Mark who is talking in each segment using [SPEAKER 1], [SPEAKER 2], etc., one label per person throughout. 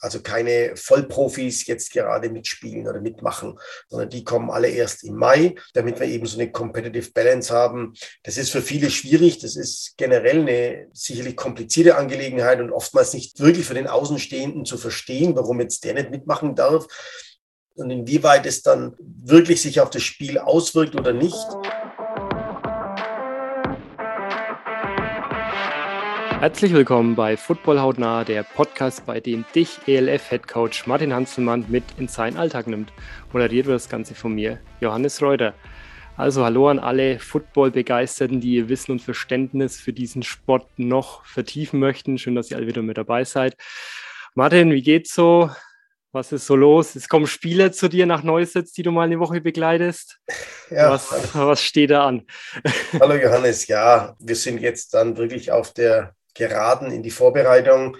[SPEAKER 1] also keine Vollprofis jetzt gerade mitspielen oder mitmachen, sondern die kommen alle erst im Mai, damit wir eben so eine Competitive Balance haben. Das ist für viele schwierig. Das ist generell eine sicherlich komplizierte Angelegenheit und oftmals nicht wirklich für den Außenstehenden zu verstehen, warum jetzt der nicht mitmachen darf und inwieweit es dann wirklich sich auf das Spiel auswirkt oder nicht.
[SPEAKER 2] Herzlich willkommen bei Football Hautnah, der Podcast, bei dem dich ELF-Headcoach Martin Hanselmann mit in seinen Alltag nimmt. Moderiert wird das Ganze von mir, Johannes Reuter. Also hallo an alle Football-Begeisterten, die ihr Wissen und Verständnis für diesen Sport noch vertiefen möchten. Schön, dass ihr alle wieder mit dabei seid. Martin, wie geht's so? Was ist so los? Es kommen Spieler zu dir nach Neusetz, die du mal eine Woche begleitest. Ja, was, was steht da an?
[SPEAKER 1] Hallo Johannes, ja, wir sind jetzt dann wirklich auf der geraten in die Vorbereitung.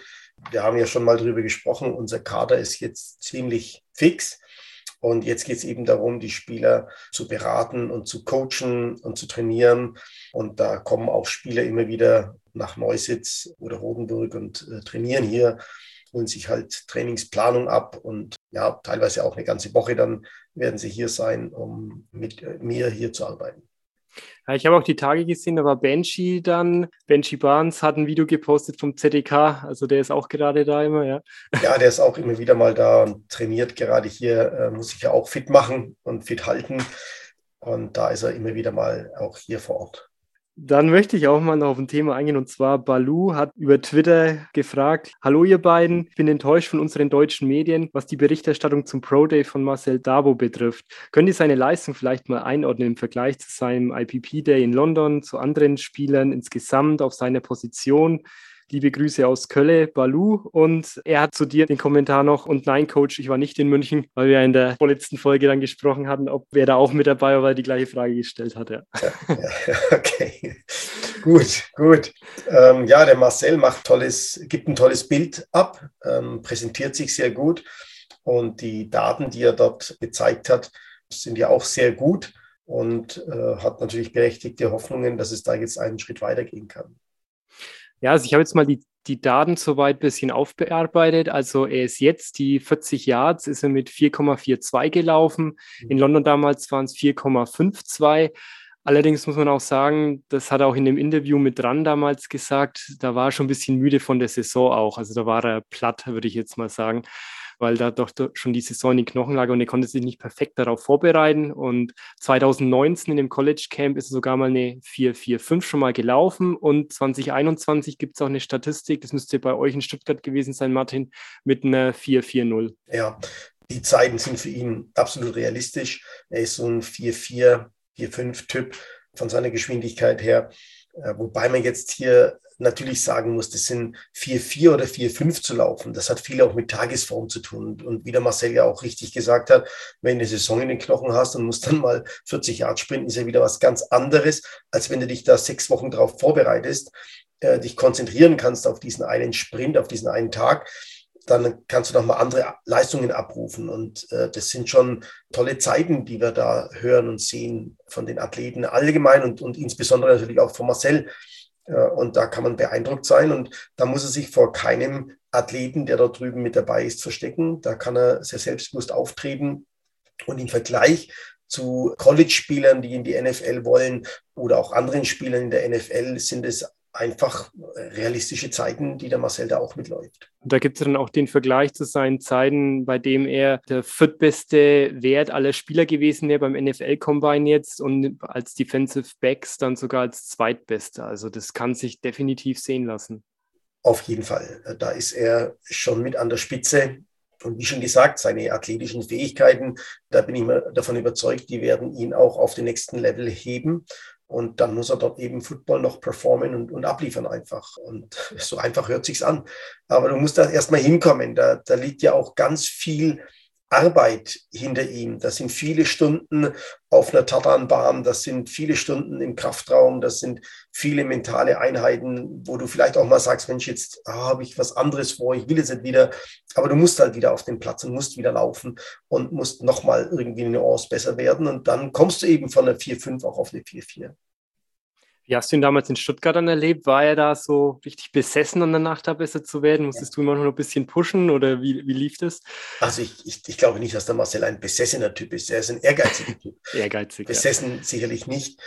[SPEAKER 1] Wir haben ja schon mal darüber gesprochen, unser Kader ist jetzt ziemlich fix. Und jetzt geht es eben darum, die Spieler zu beraten und zu coachen und zu trainieren. Und da kommen auch Spieler immer wieder nach Neusitz oder Rodenburg und äh, trainieren hier, holen sich halt Trainingsplanung ab und ja, teilweise auch eine ganze Woche dann werden sie hier sein, um mit äh, mir hier zu arbeiten.
[SPEAKER 2] Ich habe auch die Tage gesehen, da war Benji dann. Benji Barnes hat ein Video gepostet vom ZDK, also der ist auch gerade da immer, ja.
[SPEAKER 1] Ja, der ist auch immer wieder mal da und trainiert gerade hier, äh, muss sich ja auch fit machen und fit halten. Und da ist er immer wieder mal auch hier vor Ort.
[SPEAKER 2] Dann möchte ich auch mal noch auf ein Thema eingehen und zwar Balu hat über Twitter gefragt: Hallo, ihr beiden, ich bin enttäuscht von unseren deutschen Medien, was die Berichterstattung zum Pro Day von Marcel Dabo betrifft. Könnt ihr seine Leistung vielleicht mal einordnen im Vergleich zu seinem IPP Day in London, zu anderen Spielern insgesamt auf seiner Position? Liebe Grüße aus Kölle, Balu. Und er hat zu dir den Kommentar noch, und nein, Coach, ich war nicht in München, weil wir in der vorletzten Folge dann gesprochen hatten, ob wer da auch mit dabei war, weil er die gleiche Frage gestellt hat. Ja,
[SPEAKER 1] okay. gut, gut. Ähm, ja, der Marcel macht tolles, gibt ein tolles Bild ab, ähm, präsentiert sich sehr gut. Und die Daten, die er dort gezeigt hat, sind ja auch sehr gut und äh, hat natürlich berechtigte Hoffnungen, dass es da jetzt einen Schritt weitergehen kann.
[SPEAKER 2] Ja, also ich habe jetzt mal die, die Daten soweit ein bisschen aufbearbeitet. Also er ist jetzt die 40 Yards, ist er mit 4,42 gelaufen. In mhm. London damals waren es 4,52. Allerdings muss man auch sagen, das hat er auch in dem Interview mit dran damals gesagt, da war er schon ein bisschen müde von der Saison auch. Also da war er platt, würde ich jetzt mal sagen weil da doch schon die Saison in den Knochen lag und er konnte sich nicht perfekt darauf vorbereiten. Und 2019 in dem College Camp ist sogar mal eine 4-4-5 schon mal gelaufen und 2021 gibt es auch eine Statistik, das müsste bei euch in Stuttgart gewesen sein, Martin, mit einer 4-4-0.
[SPEAKER 1] Ja, die Zeiten sind für ihn absolut realistisch. Er ist so ein 4-4, 4-5-Typ von seiner Geschwindigkeit her. Äh, wobei man jetzt hier natürlich sagen muss, das sind 4-4 oder 4-5 zu laufen. Das hat viel auch mit Tagesform zu tun. Und wie der Marcel ja auch richtig gesagt hat, wenn du eine Saison in den Knochen hast und musst dann mal 40 Jahre sprinten, ist ja wieder was ganz anderes, als wenn du dich da sechs Wochen drauf vorbereitest, äh, dich konzentrieren kannst auf diesen einen Sprint, auf diesen einen Tag dann kannst du nochmal andere Leistungen abrufen. Und äh, das sind schon tolle Zeiten, die wir da hören und sehen von den Athleten allgemein und, und insbesondere natürlich auch von Marcel. Äh, und da kann man beeindruckt sein. Und da muss er sich vor keinem Athleten, der dort drüben mit dabei ist, verstecken. Da kann er sehr selbstbewusst auftreten. Und im Vergleich zu College-Spielern, die in die NFL wollen oder auch anderen Spielern in der NFL, sind es einfach realistische Zeiten, die der Marcel da auch mitläuft.
[SPEAKER 2] Und da gibt es dann auch den Vergleich zu seinen Zeiten, bei dem er der viertbeste Wert aller Spieler gewesen wäre beim NFL-Combine jetzt und als Defensive Backs dann sogar als zweitbester. Also das kann sich definitiv sehen lassen.
[SPEAKER 1] Auf jeden Fall. Da ist er schon mit an der Spitze. Und wie schon gesagt, seine athletischen Fähigkeiten, da bin ich mir davon überzeugt, die werden ihn auch auf den nächsten Level heben. Und dann muss er dort eben Football noch performen und, und abliefern einfach. Und so einfach hört sich's an. Aber du musst da erstmal hinkommen. Da, da liegt ja auch ganz viel Arbeit hinter ihm. Das sind viele Stunden auf einer Tatanbahn, das sind viele Stunden im Kraftraum, das sind viele mentale Einheiten, wo du vielleicht auch mal sagst, Mensch, jetzt ah, habe ich was anderes vor, ich will jetzt nicht wieder. Aber du musst halt wieder auf den Platz und musst wieder laufen und musst nochmal irgendwie eine Nuance besser werden. Und dann kommst du eben von einer 4-5 auch auf eine 4-4.
[SPEAKER 2] Wie hast du ihn damals in Stuttgart dann erlebt? War er da so richtig besessen, an der Nacht da besser zu werden? Musstest du immer noch ein bisschen pushen oder wie, wie lief das?
[SPEAKER 1] Also ich, ich, ich glaube nicht, dass der Marcel ein besessener Typ ist. Er ist ein ehrgeiziger Typ.
[SPEAKER 2] Ehrgeizig.
[SPEAKER 1] Besessen ja. sicherlich nicht.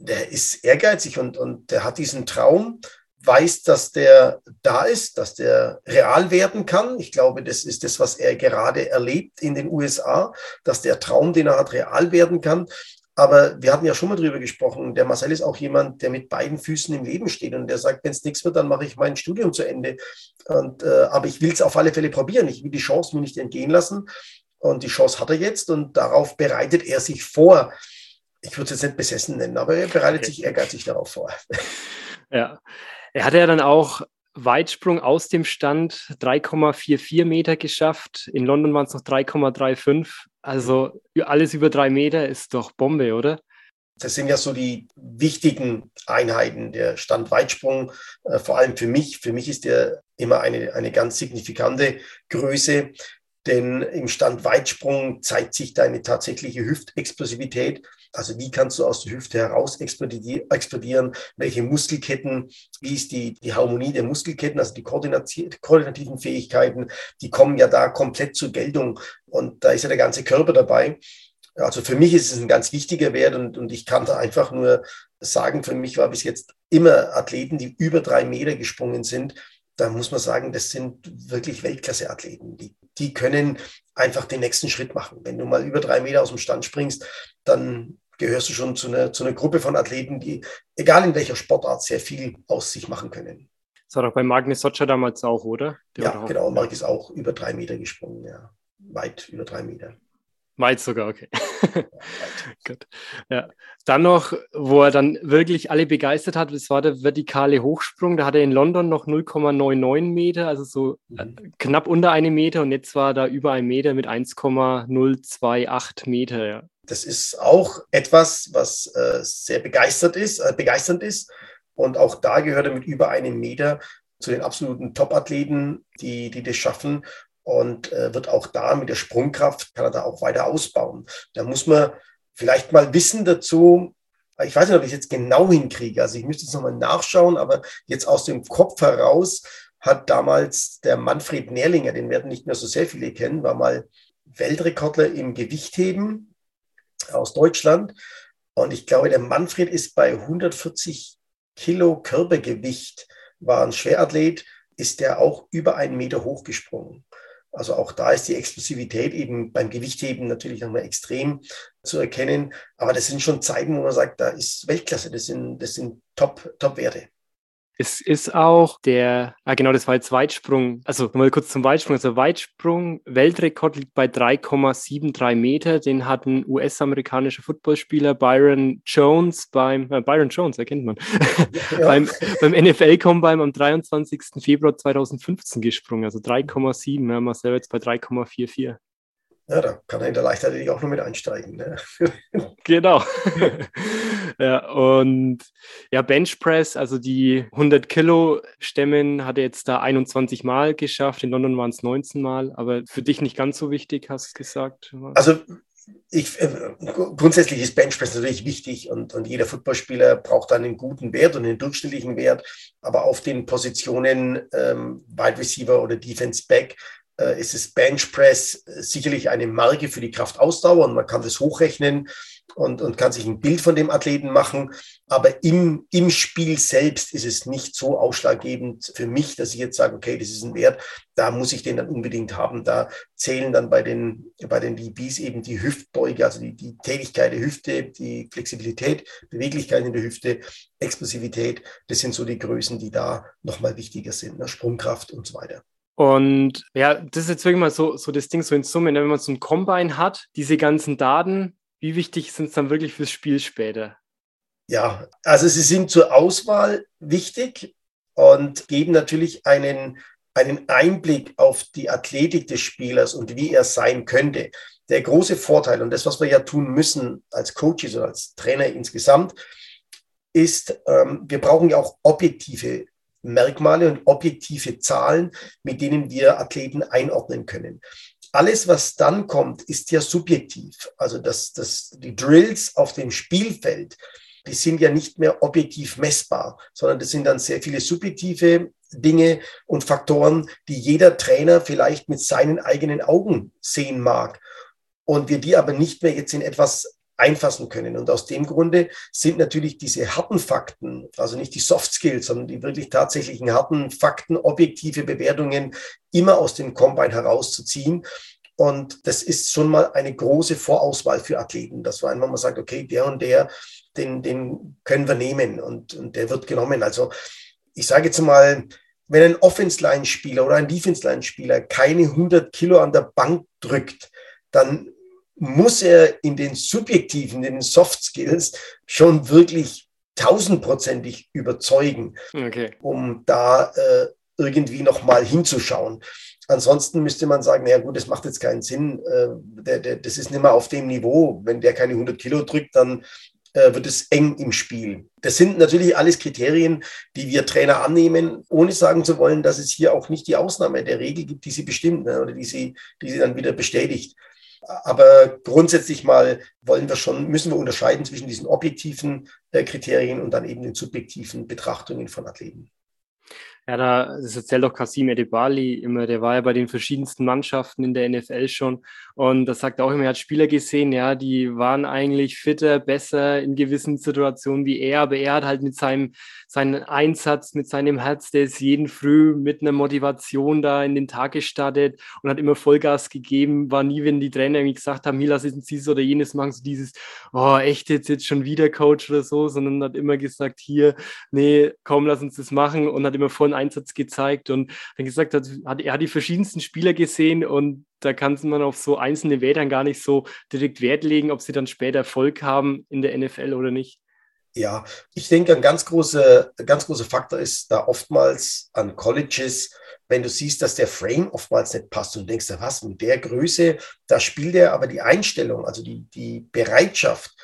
[SPEAKER 1] Der ist ehrgeizig und, und der hat diesen Traum, weiß, dass der da ist, dass der real werden kann. Ich glaube, das ist das, was er gerade erlebt in den USA, dass der Traum, den er hat, real werden kann. Aber wir hatten ja schon mal drüber gesprochen. Der Marcel ist auch jemand, der mit beiden Füßen im Leben steht und der sagt, wenn es nichts wird, dann mache ich mein Studium zu Ende. Und, äh, aber ich will es auf alle Fälle probieren. Ich will die Chance mir nicht entgehen lassen. Und die Chance hat er jetzt und darauf bereitet er sich vor. Ich würde es jetzt nicht besessen nennen, aber er bereitet sich ehrgeizig darauf vor.
[SPEAKER 2] Ja, er hatte ja dann auch Weitsprung aus dem Stand 3,44 Meter geschafft. In London waren es noch 3,35. Also alles über drei Meter ist doch Bombe, oder?
[SPEAKER 1] Das sind ja so die wichtigen Einheiten. Der Standweitsprung, äh, vor allem für mich. Für mich ist der immer eine, eine ganz signifikante Größe. Denn im Standweitsprung zeigt sich deine tatsächliche Hüftexplosivität. Also wie kannst du aus der Hüfte heraus explodieren? Welche Muskelketten? Wie ist die, die Harmonie der Muskelketten? Also die koordinativen Fähigkeiten, die kommen ja da komplett zur Geltung. Und da ist ja der ganze Körper dabei. Also für mich ist es ein ganz wichtiger Wert und, und ich kann da einfach nur sagen, für mich war bis jetzt immer Athleten, die über drei Meter gesprungen sind. Da muss man sagen, das sind wirklich Weltklasse-Athleten. Die, die können einfach den nächsten Schritt machen. Wenn du mal über drei Meter aus dem Stand springst, dann gehörst du schon zu einer, zu einer Gruppe von Athleten, die, egal in welcher Sportart, sehr viel aus sich machen können.
[SPEAKER 2] Das war doch bei Magnus Socha damals auch, oder?
[SPEAKER 1] Der ja, genau. Marc ist auch über drei Meter gesprungen, ja. Weit über drei Meter.
[SPEAKER 2] Weit sogar, okay. Gut. Ja. Dann noch, wo er dann wirklich alle begeistert hat, das war der vertikale Hochsprung. Da hat er in London noch 0,99 Meter, also so äh, mhm. knapp unter einem Meter und jetzt war da über ein Meter mit 1,028 Meter. Ja.
[SPEAKER 1] Das ist auch etwas, was äh, sehr begeistert ist, äh, begeisternd ist. Und auch da gehört er mit über einem Meter zu den absoluten Top-Athleten, die, die das schaffen und äh, wird auch da mit der Sprungkraft, kann er da auch weiter ausbauen. Da muss man vielleicht mal wissen dazu, ich weiß nicht, ob ich es jetzt genau hinkriege, also ich müsste jetzt nochmal nachschauen, aber jetzt aus dem Kopf heraus hat damals der Manfred Nährlinger, den werden nicht mehr so sehr viele kennen, war mal Weltrekordler im Gewichtheben aus Deutschland. Und ich glaube, der Manfred ist bei 140 Kilo Körpergewicht, war ein Schwerathlet, ist der auch über einen Meter hochgesprungen. Also auch da ist die Explosivität eben beim Gewichtheben natürlich nochmal extrem zu erkennen. Aber das sind schon Zeiten, wo man sagt, da ist Weltklasse, das sind, das sind Top-Werte. top
[SPEAKER 2] es ist auch der, ah genau, das war jetzt Weitsprung. Also mal kurz zum Weitsprung. Also Weitsprung, Weltrekord liegt bei 3,73 Meter. Den hat ein US-amerikanischer Footballspieler Byron Jones beim, äh, Byron Jones, erkennt man, ja. beim, beim NFL-Combine am 23. Februar 2015 gesprungen. Also 3,7, ja, Marcel jetzt bei 3,44.
[SPEAKER 1] Ja, da kann er in der Leichtathletik auch noch mit einsteigen. Ne?
[SPEAKER 2] genau. ja, und ja, Benchpress, also die 100 Kilo Stämmen hat er jetzt da 21 Mal geschafft. In London waren es 19 Mal, aber für dich nicht ganz so wichtig, hast du gesagt.
[SPEAKER 1] Also ich, äh, grundsätzlich ist Benchpress natürlich wichtig und, und jeder Footballspieler braucht einen guten Wert und einen durchschnittlichen Wert. Aber auf den Positionen ähm, Wide Receiver oder Defense Back äh, ist das Bench Press sicherlich eine Marke für die Kraftausdauer und man kann das hochrechnen und, und kann sich ein Bild von dem Athleten machen. Aber im, im Spiel selbst ist es nicht so ausschlaggebend für mich, dass ich jetzt sage, okay, das ist ein Wert, da muss ich den dann unbedingt haben. Da zählen dann bei den, bei den DBs eben die Hüftbeuge, also die, die Tätigkeit der Hüfte, die Flexibilität, Beweglichkeit in der Hüfte, Explosivität. Das sind so die Größen, die da nochmal wichtiger sind, ne? Sprungkraft und so weiter.
[SPEAKER 2] Und ja, das ist jetzt wirklich mal so, so das Ding, so in Summe, ne, wenn man so ein Combine hat, diese ganzen Daten, wie wichtig sind es dann wirklich fürs Spiel später?
[SPEAKER 1] Ja, also sie sind zur Auswahl wichtig und geben natürlich einen, einen Einblick auf die Athletik des Spielers und wie er sein könnte. Der große Vorteil und das, was wir ja tun müssen als Coaches oder als Trainer insgesamt, ist, ähm, wir brauchen ja auch objektive Merkmale und objektive Zahlen, mit denen wir Athleten einordnen können. Alles, was dann kommt, ist ja subjektiv. Also das, das, die Drills auf dem Spielfeld, die sind ja nicht mehr objektiv messbar, sondern das sind dann sehr viele subjektive Dinge und Faktoren, die jeder Trainer vielleicht mit seinen eigenen Augen sehen mag. Und wir die aber nicht mehr jetzt in etwas einfassen können. Und aus dem Grunde sind natürlich diese harten Fakten, also nicht die Soft Skills, sondern die wirklich tatsächlichen harten Fakten, objektive Bewertungen immer aus dem Combine herauszuziehen. Und das ist schon mal eine große Vorauswahl für Athleten, dass man einfach mal sagt, okay, der und der, den, den können wir nehmen und, und der wird genommen. Also ich sage jetzt mal, wenn ein Offense-Line-Spieler oder ein Defense-Line-Spieler keine 100 Kilo an der Bank drückt, dann muss er in den subjektiven, in den Soft Skills schon wirklich tausendprozentig überzeugen, okay. um da äh, irgendwie nochmal hinzuschauen. Ansonsten müsste man sagen, naja gut, das macht jetzt keinen Sinn. Äh, der, der, das ist nicht mehr auf dem Niveau. Wenn der keine 100 Kilo drückt, dann äh, wird es eng im Spiel. Das sind natürlich alles Kriterien, die wir Trainer annehmen, ohne sagen zu wollen, dass es hier auch nicht die Ausnahme der Regel gibt, die sie bestimmt ne, oder die sie, die sie dann wieder bestätigt. Aber grundsätzlich mal wollen wir schon, müssen wir unterscheiden zwischen diesen objektiven äh, Kriterien und dann eben den subjektiven Betrachtungen von Athleten.
[SPEAKER 2] Ja, da, das erzählt doch Kasim Edebali immer, der war ja bei den verschiedensten Mannschaften in der NFL schon. Und das sagt auch immer, er hat Spieler gesehen, ja, die waren eigentlich fitter, besser in gewissen Situationen wie er, aber er hat halt mit seinem, seinem Einsatz, mit seinem Herz, der ist jeden Früh mit einer Motivation da in den Tag gestartet und hat immer Vollgas gegeben, war nie, wenn die Trainer irgendwie gesagt haben, hier lass uns dieses oder jenes machen, so dieses, oh, echt jetzt, jetzt schon wieder Coach oder so, sondern hat immer gesagt, hier, nee, komm, lass uns das machen und hat immer voll vollen Einsatz gezeigt und dann gesagt hat, er hat die verschiedensten Spieler gesehen und da kann man auf so einzelne Werte gar nicht so direkt Wert legen, ob sie dann später Erfolg haben in der NFL oder nicht.
[SPEAKER 1] Ja, ich denke, ein ganz großer, ganz großer Faktor ist da oftmals an Colleges, wenn du siehst, dass der Frame oftmals nicht passt und denkst, was, mit der Größe, da spielt er aber die Einstellung, also die, die Bereitschaft.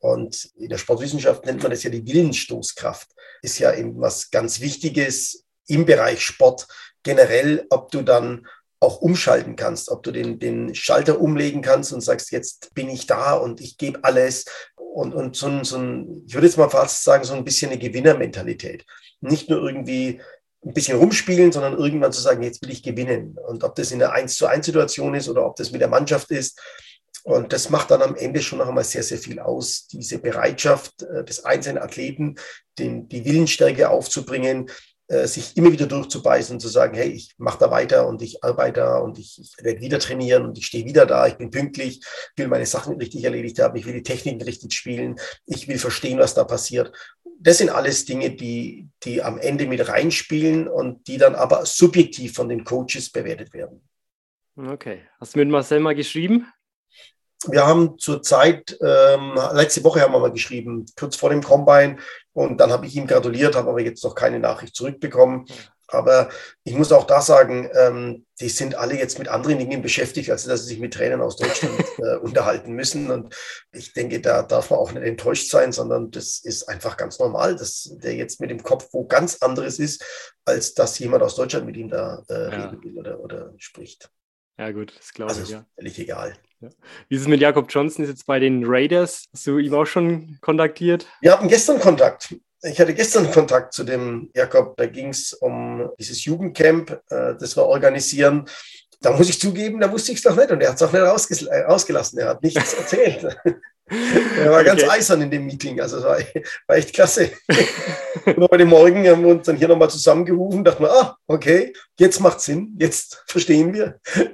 [SPEAKER 1] Und in der Sportwissenschaft nennt man das ja die Willensstoßkraft ist ja eben was ganz Wichtiges im Bereich Sport generell, ob du dann auch umschalten kannst, ob du den, den Schalter umlegen kannst und sagst, jetzt bin ich da und ich gebe alles. Und, und so ein, so ein, ich würde jetzt mal fast sagen, so ein bisschen eine Gewinnermentalität. Nicht nur irgendwie ein bisschen rumspielen, sondern irgendwann zu sagen, jetzt will ich gewinnen. Und ob das in einer 1 zu 1 Situation ist oder ob das mit der Mannschaft ist, und das macht dann am Ende schon noch einmal sehr, sehr viel aus, diese Bereitschaft äh, des einzelnen Athleten, den, die Willensstärke aufzubringen, äh, sich immer wieder durchzubeißen und zu sagen, hey, ich mache da weiter und ich arbeite da und ich, ich werde wieder trainieren und ich stehe wieder da, ich bin pünktlich, will meine Sachen richtig erledigt haben, ich will die Techniken richtig spielen, ich will verstehen, was da passiert. Das sind alles Dinge, die, die am Ende mit reinspielen und die dann aber subjektiv von den Coaches bewertet werden.
[SPEAKER 2] Okay. Hast du mit Marcel mal geschrieben?
[SPEAKER 1] Wir haben zurzeit, ähm, letzte Woche haben wir mal geschrieben, kurz vor dem Combine. Und dann habe ich ihm gratuliert, habe aber jetzt noch keine Nachricht zurückbekommen. Aber ich muss auch da sagen, ähm, die sind alle jetzt mit anderen Dingen beschäftigt, als dass sie sich mit Trainern aus Deutschland äh, unterhalten müssen. Und ich denke, da darf man auch nicht enttäuscht sein, sondern das ist einfach ganz normal, dass der jetzt mit dem Kopf wo ganz anderes ist, als dass jemand aus Deutschland mit ihm da äh, ja. reden will oder, oder spricht.
[SPEAKER 2] Ja, gut, das glaube also
[SPEAKER 1] ich. Ja. Völlig egal.
[SPEAKER 2] Ja. Wie ist es mit Jakob Johnson? Ist jetzt bei den Raiders. Hast du ihm auch schon kontaktiert?
[SPEAKER 1] Wir hatten gestern Kontakt. Ich hatte gestern Kontakt zu dem Jakob. Da ging es um dieses Jugendcamp, äh, das wir organisieren. Da muss ich zugeben, da wusste ich es doch nicht und er hat es auch nicht rausgelassen. Er hat nichts erzählt. Er war ganz okay. eisern in dem Meeting, also es war, war echt klasse. und heute Morgen haben wir uns dann hier nochmal zusammengerufen, dachten wir, ah, okay, jetzt macht Sinn, jetzt verstehen wir.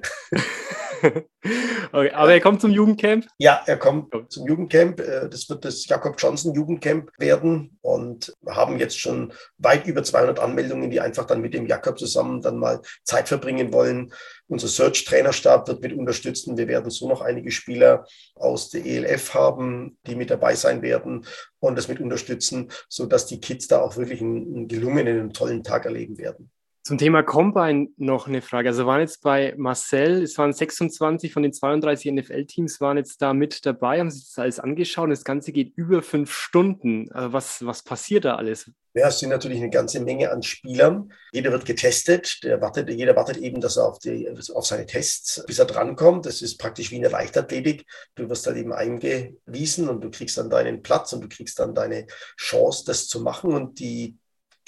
[SPEAKER 2] okay, aber er kommt zum Jugendcamp?
[SPEAKER 1] Ja, er kommt zum Jugendcamp. Äh, das wird das Jakob Johnson Jugendcamp werden und wir haben jetzt schon weit über 200 Anmeldungen, die einfach dann mit dem Jakob zusammen dann mal Zeit verbringen wollen. Unser Search-Trainerstab wird mit unterstützen. Wir werden so noch einige Spieler aus der ELF haben, die mit dabei sein werden und das mit unterstützen, sodass die Kids da auch wirklich einen, gelungenen, einen tollen Tag erleben werden.
[SPEAKER 2] Zum Thema Combine noch eine Frage. Also waren jetzt bei Marcel, es waren 26 von den 32 NFL-Teams waren jetzt da mit dabei, haben sich das alles angeschaut. Das Ganze geht über fünf Stunden. Äh, was, was passiert da alles?
[SPEAKER 1] Ja, es sind natürlich eine ganze Menge an Spielern. Jeder wird getestet. Wartet, jeder wartet eben, dass er auf, die, auf seine Tests, bis er drankommt. Das ist praktisch wie eine Leichtathletik. Du wirst halt eben eingewiesen und du kriegst dann deinen Platz und du kriegst dann deine Chance, das zu machen. Und die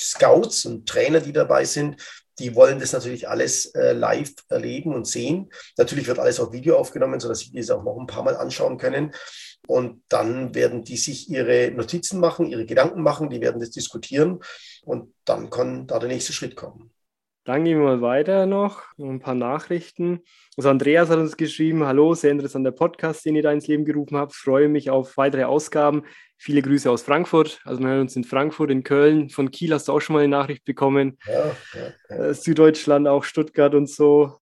[SPEAKER 1] Scouts und Trainer, die dabei sind, die wollen das natürlich alles äh, live erleben und sehen. Natürlich wird alles auf Video aufgenommen, sodass sie das auch noch ein paar Mal anschauen können. Und dann werden die sich ihre Notizen machen, ihre Gedanken machen, die werden das diskutieren und dann kann da der nächste Schritt kommen.
[SPEAKER 2] Dann gehen wir mal weiter noch, noch ein paar Nachrichten. Also Andreas hat uns geschrieben, hallo, sehr interessanter Podcast, den ihr da ins Leben gerufen habt. Freue mich auf weitere Ausgaben. Viele Grüße aus Frankfurt. Also wir hören uns in Frankfurt, in Köln. Von Kiel hast du auch schon mal eine Nachricht bekommen. Ja, ja, ja. Äh, Süddeutschland, auch Stuttgart und so.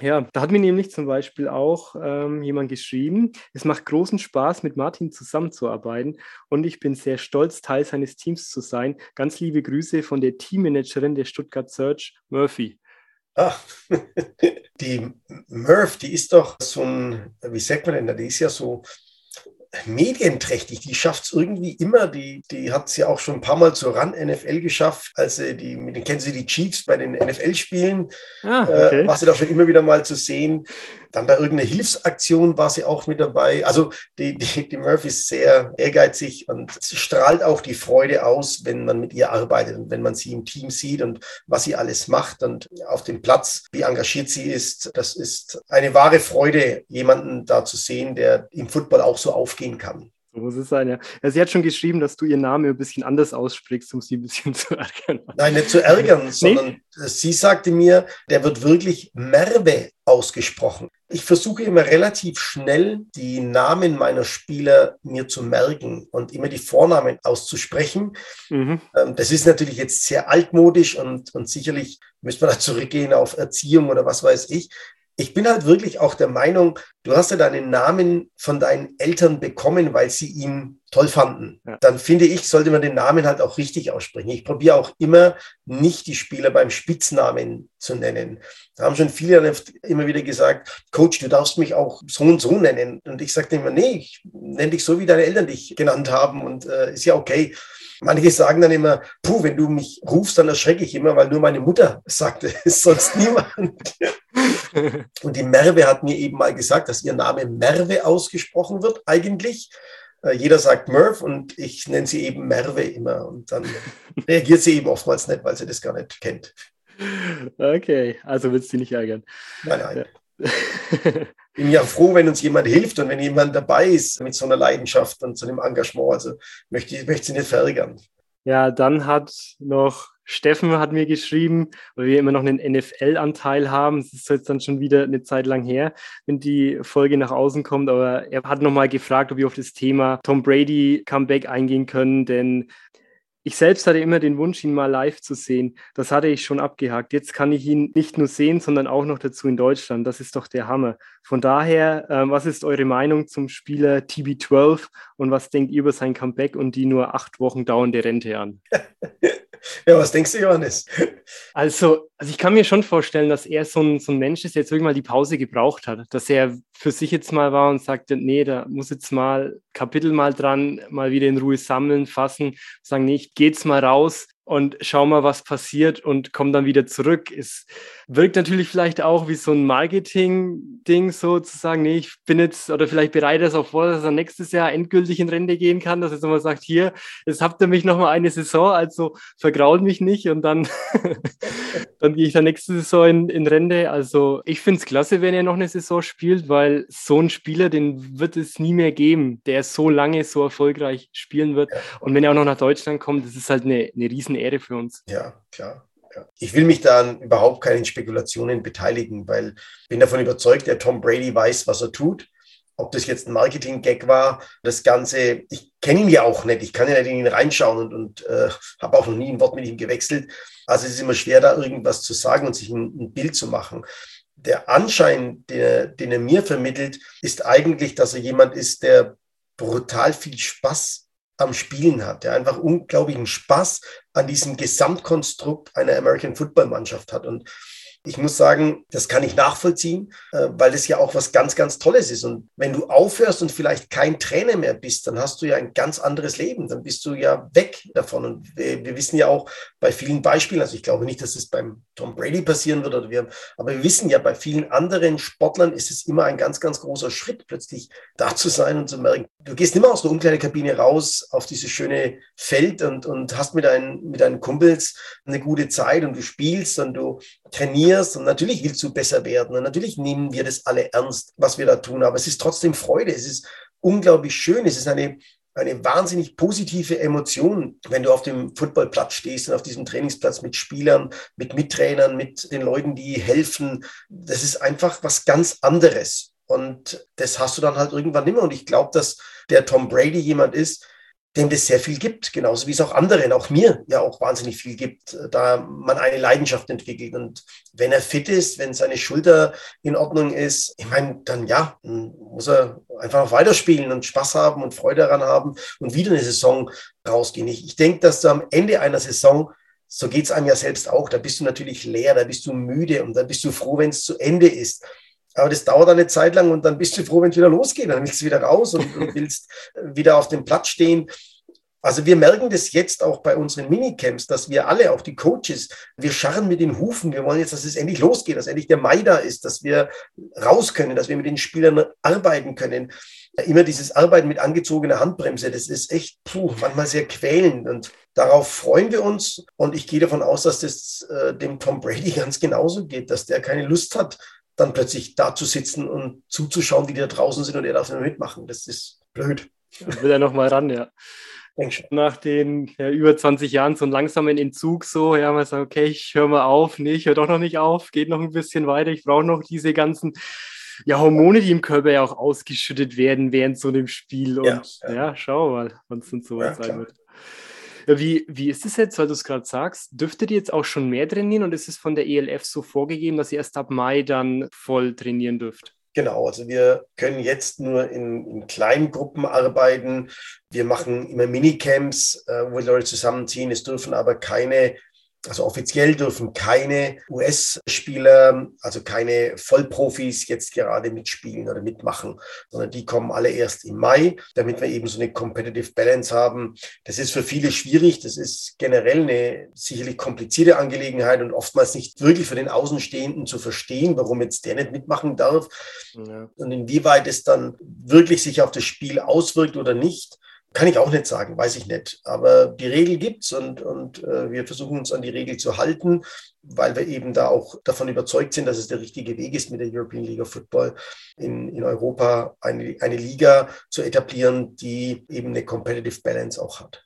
[SPEAKER 2] Ja, da hat mir nämlich zum Beispiel auch ähm, jemand geschrieben, es macht großen Spaß, mit Martin zusammenzuarbeiten und ich bin sehr stolz, Teil seines Teams zu sein. Ganz liebe Grüße von der Teammanagerin der Stuttgart Search, Murphy.
[SPEAKER 1] Ach, die Murph, die ist doch so ein, wie sagt man denn, die ist ja so medienträchtig. Die schafft es irgendwie immer. Die, die hat es ja auch schon ein paar Mal zur Run-NFL geschafft. Also die, mit den kennen Sie die Chiefs bei den NFL-Spielen. Ah, okay. äh, war sie da schon immer wieder mal zu sehen. Dann bei irgendeiner Hilfsaktion war sie auch mit dabei. Also die, die, die Murphy ist sehr ehrgeizig und strahlt auch die Freude aus, wenn man mit ihr arbeitet und wenn man sie im Team sieht und was sie alles macht und auf dem Platz, wie engagiert sie ist. Das ist eine wahre Freude, jemanden da zu sehen, der im Football auch so aufgehen kann.
[SPEAKER 2] So muss es sein, ja. ja. Sie hat schon geschrieben, dass du ihren Namen ein bisschen anders aussprichst, um sie ein bisschen zu ärgern.
[SPEAKER 1] Nein, nicht zu ärgern, sondern sie sagte mir, der wird wirklich Merve ausgesprochen. Ich versuche immer relativ schnell die Namen meiner Spieler mir zu merken und immer die Vornamen auszusprechen. Mhm. Ähm, das ist natürlich jetzt sehr altmodisch und, und sicherlich müsste man da zurückgehen auf Erziehung oder was weiß ich ich bin halt wirklich auch der Meinung, du hast ja deinen Namen von deinen Eltern bekommen, weil sie ihn toll fanden. Ja. Dann finde ich, sollte man den Namen halt auch richtig aussprechen. Ich probiere auch immer nicht die Spieler beim Spitznamen zu nennen. Da haben schon viele immer wieder gesagt, Coach, du darfst mich auch so und so nennen. Und ich sagte immer, nee, ich nenne dich so, wie deine Eltern dich genannt haben und äh, ist ja okay. Manche sagen dann immer, puh, wenn du mich rufst, dann erschrecke ich immer, weil nur meine Mutter sagte, es sonst niemand. Und die Merve hat mir eben mal gesagt, dass ihr Name Merve ausgesprochen wird eigentlich. Äh, jeder sagt Merv und ich nenne sie eben Merve immer. Und dann reagiert sie eben oftmals nicht, weil sie das gar nicht kennt.
[SPEAKER 2] Okay, also willst du nicht ärgern.
[SPEAKER 1] Nein, nein. Ja. Bin ja froh, wenn uns jemand hilft und wenn jemand dabei ist mit so einer Leidenschaft und so einem Engagement. Also möchte ich möchte sie nicht verärgern.
[SPEAKER 2] Ja, dann hat noch Steffen hat mir geschrieben, weil wir immer noch einen NFL-Anteil haben. Das ist jetzt dann schon wieder eine Zeit lang her, wenn die Folge nach außen kommt. Aber er hat nochmal gefragt, ob wir auf das Thema Tom Brady Comeback eingehen können, denn ich selbst hatte immer den Wunsch, ihn mal live zu sehen. Das hatte ich schon abgehakt. Jetzt kann ich ihn nicht nur sehen, sondern auch noch dazu in Deutschland. Das ist doch der Hammer. Von daher, äh, was ist eure Meinung zum Spieler TB12 und was denkt ihr über sein Comeback und die nur acht Wochen dauernde Rente an?
[SPEAKER 1] Ja, was denkst du, Johannes?
[SPEAKER 2] Also, also ich kann mir schon vorstellen, dass er so ein, so ein Mensch ist, der jetzt wirklich mal die Pause gebraucht hat. Dass er für sich jetzt mal war und sagte, nee, da muss jetzt mal Kapitel mal dran, mal wieder in Ruhe sammeln, fassen, sagen, nee, ich gehe jetzt mal raus, und schau mal, was passiert und komm dann wieder zurück. Es wirkt natürlich vielleicht auch wie so ein Marketing-Ding, so zu sagen, nee, ich bin jetzt oder vielleicht bereite das auch vor, dass er nächstes Jahr endgültig in Rente gehen kann, dass er nochmal sagt, hier, jetzt habt ihr mich nochmal eine Saison, also vergrault mich nicht und dann, dann gehe ich dann nächste Saison in, in Rente. Also ich finde es klasse, wenn er noch eine Saison spielt, weil so ein Spieler, den wird es nie mehr geben, der so lange so erfolgreich spielen wird. Und wenn er auch noch nach Deutschland kommt, das ist halt eine, eine riesen Ehre für uns.
[SPEAKER 1] Ja, klar. Ich will mich da überhaupt keinen Spekulationen beteiligen, weil ich bin davon überzeugt, der Tom Brady weiß, was er tut. Ob das jetzt ein Marketing-Gag war, das Ganze, ich kenne ihn ja auch nicht, ich kann ja nicht in ihn reinschauen und, und äh, habe auch noch nie ein Wort mit ihm gewechselt. Also es ist immer schwer, da irgendwas zu sagen und sich ein, ein Bild zu machen. Der Anschein, den, den er mir vermittelt, ist eigentlich, dass er jemand ist, der brutal viel Spaß am Spielen hat, der einfach unglaublichen Spaß an diesem Gesamtkonstrukt einer American Football Mannschaft hat. Und ich muss sagen, das kann ich nachvollziehen, äh, weil das ja auch was ganz, ganz Tolles ist. Und wenn du aufhörst und vielleicht kein Trainer mehr bist, dann hast du ja ein ganz anderes Leben. Dann bist du ja weg davon. Und wir, wir wissen ja auch bei vielen Beispielen, also ich glaube nicht, dass es beim Tom Brady passieren wird, oder wir, aber wir wissen ja, bei vielen anderen Sportlern ist es immer ein ganz, ganz großer Schritt, plötzlich da zu sein und zu merken, du gehst immer aus der Umkleidekabine raus auf dieses schöne Feld und, und hast mit deinen, mit deinen Kumpels eine gute Zeit und du spielst und du trainierst und natürlich willst du besser werden und natürlich nehmen wir das alle ernst, was wir da tun, aber es ist trotzdem Freude, es ist unglaublich schön, es ist eine, eine wahnsinnig positive Emotion, wenn du auf dem Footballplatz stehst und auf diesem Trainingsplatz mit Spielern, mit Mittrainern, mit den Leuten, die helfen. Das ist einfach was ganz anderes. Und das hast du dann halt irgendwann immer. Und ich glaube, dass der Tom Brady jemand ist, dem das sehr viel gibt, genauso wie es auch anderen, auch mir ja auch wahnsinnig viel gibt, da man eine Leidenschaft entwickelt. Und wenn er fit ist, wenn seine Schulter in Ordnung ist, ich meine, dann ja, muss er einfach noch weiterspielen und Spaß haben und Freude daran haben und wieder eine Saison rausgehen. Ich, ich denke, dass du am Ende einer Saison so geht es einem ja selbst auch. Da bist du natürlich leer, da bist du müde und dann bist du froh, wenn es zu Ende ist. Aber das dauert eine Zeit lang und dann bist du froh, wenn es wieder losgeht. Dann willst du wieder raus und, und willst wieder auf dem Platz stehen. Also wir merken das jetzt auch bei unseren Minicamps, dass wir alle, auch die Coaches, wir scharren mit den Hufen. Wir wollen jetzt, dass es endlich losgeht, dass endlich der Mai da ist, dass wir raus können, dass wir mit den Spielern arbeiten können. Immer dieses Arbeiten mit angezogener Handbremse, das ist echt puh, manchmal sehr quälend und darauf freuen wir uns. Und ich gehe davon aus, dass das äh, dem Tom Brady ganz genauso geht, dass der keine Lust hat, dann plötzlich da zu sitzen und zuzuschauen, wie die da draußen sind und er darf nicht mitmachen. Das ist blöd.
[SPEAKER 2] Ja, will er nochmal ran, ja. Nach den ja, über 20 Jahren so einen langsamen Entzug, so, ja, man sagt, okay, ich höre mal auf, nee, ich höre doch noch nicht auf, geht noch ein bisschen weiter, ich brauche noch diese ganzen ja, Hormone, die im Körper ja auch ausgeschüttet werden während so einem Spiel. Und ja, ja. ja schau mal, wann es dann so weit sein wird. Wie, wie ist es jetzt, weil du es gerade sagst? Dürftet ihr jetzt auch schon mehr trainieren und ist es von der ELF so vorgegeben, dass ihr erst ab Mai dann voll trainieren dürft?
[SPEAKER 1] Genau, also wir können jetzt nur in, in kleinen Gruppen arbeiten. Wir machen immer Minicamps, äh, wo die Leute zusammenziehen. Es dürfen aber keine also offiziell dürfen keine US-Spieler, also keine Vollprofis jetzt gerade mitspielen oder mitmachen, sondern die kommen alle erst im Mai, damit wir eben so eine Competitive Balance haben. Das ist für viele schwierig. Das ist generell eine sicherlich komplizierte Angelegenheit und oftmals nicht wirklich für den Außenstehenden zu verstehen, warum jetzt der nicht mitmachen darf ja. und inwieweit es dann wirklich sich auf das Spiel auswirkt oder nicht. Kann ich auch nicht sagen, weiß ich nicht. Aber die Regel gibt es und, und äh, wir versuchen uns an die Regel zu halten, weil wir eben da auch davon überzeugt sind, dass es der richtige Weg ist, mit der European League of Football in, in Europa eine, eine Liga zu etablieren, die eben eine Competitive Balance auch hat.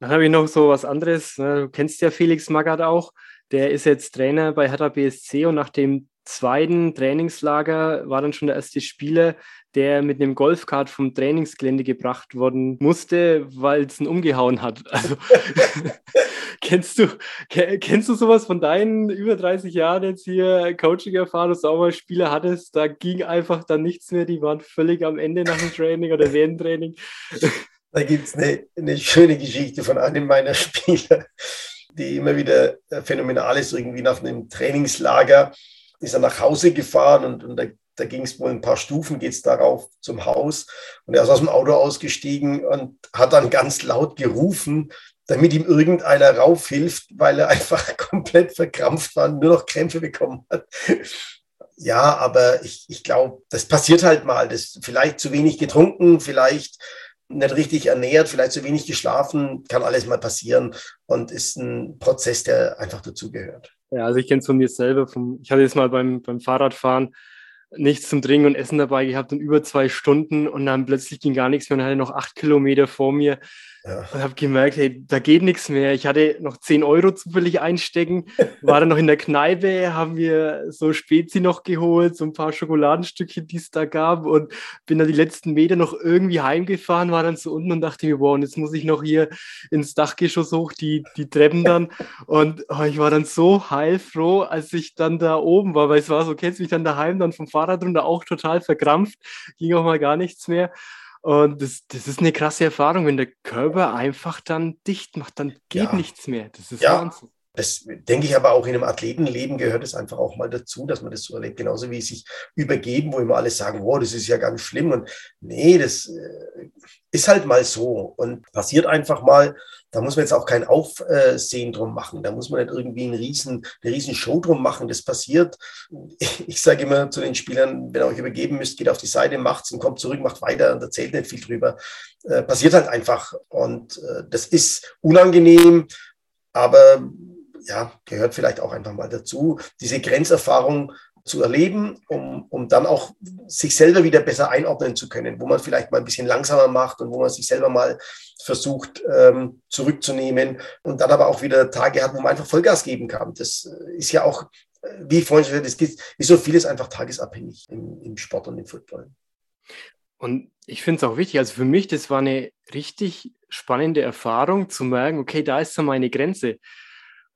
[SPEAKER 2] Dann habe ich noch so was anderes. Ne? Du kennst ja Felix Magath auch. Der ist jetzt Trainer bei Hertha BSC und nach dem zweiten Trainingslager war dann schon der erste Spieler, der mit einem Golfkart vom Trainingsgelände gebracht worden musste, weil es ihn umgehauen hat. Also kennst du kennst du sowas von deinen über 30 Jahren jetzt hier Coaching-Erfahrung, dass du auch mal Spieler hattest, da ging einfach dann nichts mehr, die waren völlig am Ende nach dem Training oder während dem Training.
[SPEAKER 1] Da gibt es eine, eine schöne Geschichte von einem meiner Spieler, die immer wieder phänomenal ist, irgendwie nach einem Trainingslager ist er nach Hause gefahren und, und da, da ging es wohl ein paar Stufen, geht es darauf zum Haus. Und er ist aus dem Auto ausgestiegen und hat dann ganz laut gerufen, damit ihm irgendeiner raufhilft, weil er einfach komplett verkrampft war und nur noch Krämpfe bekommen hat. Ja, aber ich, ich glaube, das passiert halt mal. Das vielleicht zu wenig getrunken, vielleicht nicht richtig ernährt, vielleicht zu wenig geschlafen, kann alles mal passieren und ist ein Prozess, der einfach dazugehört.
[SPEAKER 2] Ja, also ich kenne es von mir selber. Vom, ich hatte jetzt mal beim, beim Fahrradfahren nichts zum Trinken und Essen dabei gehabt und über zwei Stunden und dann plötzlich ging gar nichts mehr und hatte noch acht Kilometer vor mir ja. Und habe gemerkt, hey, da geht nichts mehr. Ich hatte noch 10 Euro zufällig einstecken, war dann noch in der Kneipe, haben wir so Spezi noch geholt, so ein paar Schokoladenstückchen, die es da gab und bin dann die letzten Meter noch irgendwie heimgefahren, war dann so unten und dachte mir, wow, und jetzt muss ich noch hier ins Dachgeschoss hoch, die, die Treppen dann. Und oh, ich war dann so heilfroh, als ich dann da oben war, weil es war so, kennst mich dann daheim dann vom Fahrrad runter auch total verkrampft, ging auch mal gar nichts mehr. Und das, das ist eine krasse Erfahrung, wenn der Körper einfach dann dicht macht, dann geht
[SPEAKER 1] Ja.
[SPEAKER 2] nichts mehr. Das ist
[SPEAKER 1] Ja.
[SPEAKER 2] Wahnsinn.
[SPEAKER 1] Das denke ich aber auch in einem Athletenleben gehört es einfach auch mal dazu, dass man das so erlebt. Genauso wie sich übergeben, wo immer alle sagen, wow, das ist ja ganz schlimm. Und nee, das äh, ist halt mal so und passiert einfach mal. Da muss man jetzt auch kein Aufsehen drum machen. Da muss man nicht irgendwie einen riesen, eine riesen Show drum machen. Das passiert. Ich sage immer zu den Spielern, wenn ihr euch übergeben müsst, geht auf die Seite, macht's und kommt zurück, macht weiter und erzählt nicht viel drüber. Äh, passiert halt einfach. Und äh, das ist unangenehm, aber ja, gehört vielleicht auch einfach mal dazu, diese Grenzerfahrung zu erleben, um, um dann auch sich selber wieder besser einordnen zu können, wo man vielleicht mal ein bisschen langsamer macht und wo man sich selber mal versucht ähm, zurückzunehmen und dann aber auch wieder Tage hat, wo man einfach Vollgas geben kann. Das äh, ist ja auch, äh, wie ich vorhin schon gesagt habe, wie so vieles einfach tagesabhängig im, im Sport und im Football.
[SPEAKER 2] Und ich finde es auch wichtig, also für mich, das war eine richtig spannende Erfahrung zu merken, okay, da ist so meine Grenze.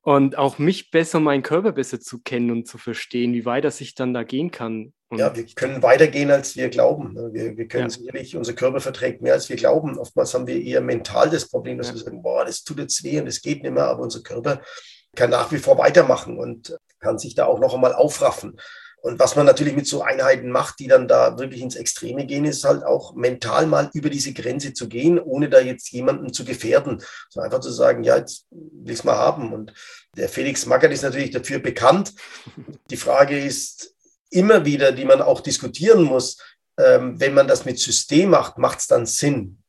[SPEAKER 2] Und auch mich besser, meinen Körper besser zu kennen und zu verstehen, wie weit das ich dann da gehen kann. Und
[SPEAKER 1] Ja, wir können weitergehen, als wir glauben. ne? Wir, wir können
[SPEAKER 2] Ja.
[SPEAKER 1] sicherlich, unser Körper verträgt mehr, als wir glauben. Oftmals haben wir eher mental das Problem, dass
[SPEAKER 2] Ja.
[SPEAKER 1] wir sagen, boah, das tut jetzt weh und das geht nicht mehr, aber unser Körper kann nach wie vor weitermachen und kann sich da auch noch einmal aufraffen. Und was man natürlich mit so Einheiten macht, die dann da wirklich ins Extreme gehen, ist halt auch mental mal über diese Grenze zu gehen, ohne da jetzt jemanden zu gefährden. So einfach zu sagen, ja, jetzt will ich es mal haben. Und der Felix Magath ist natürlich dafür bekannt. Die Frage ist immer wieder, die man auch diskutieren muss, ähm, wenn man das mit System macht, macht es dann Sinn.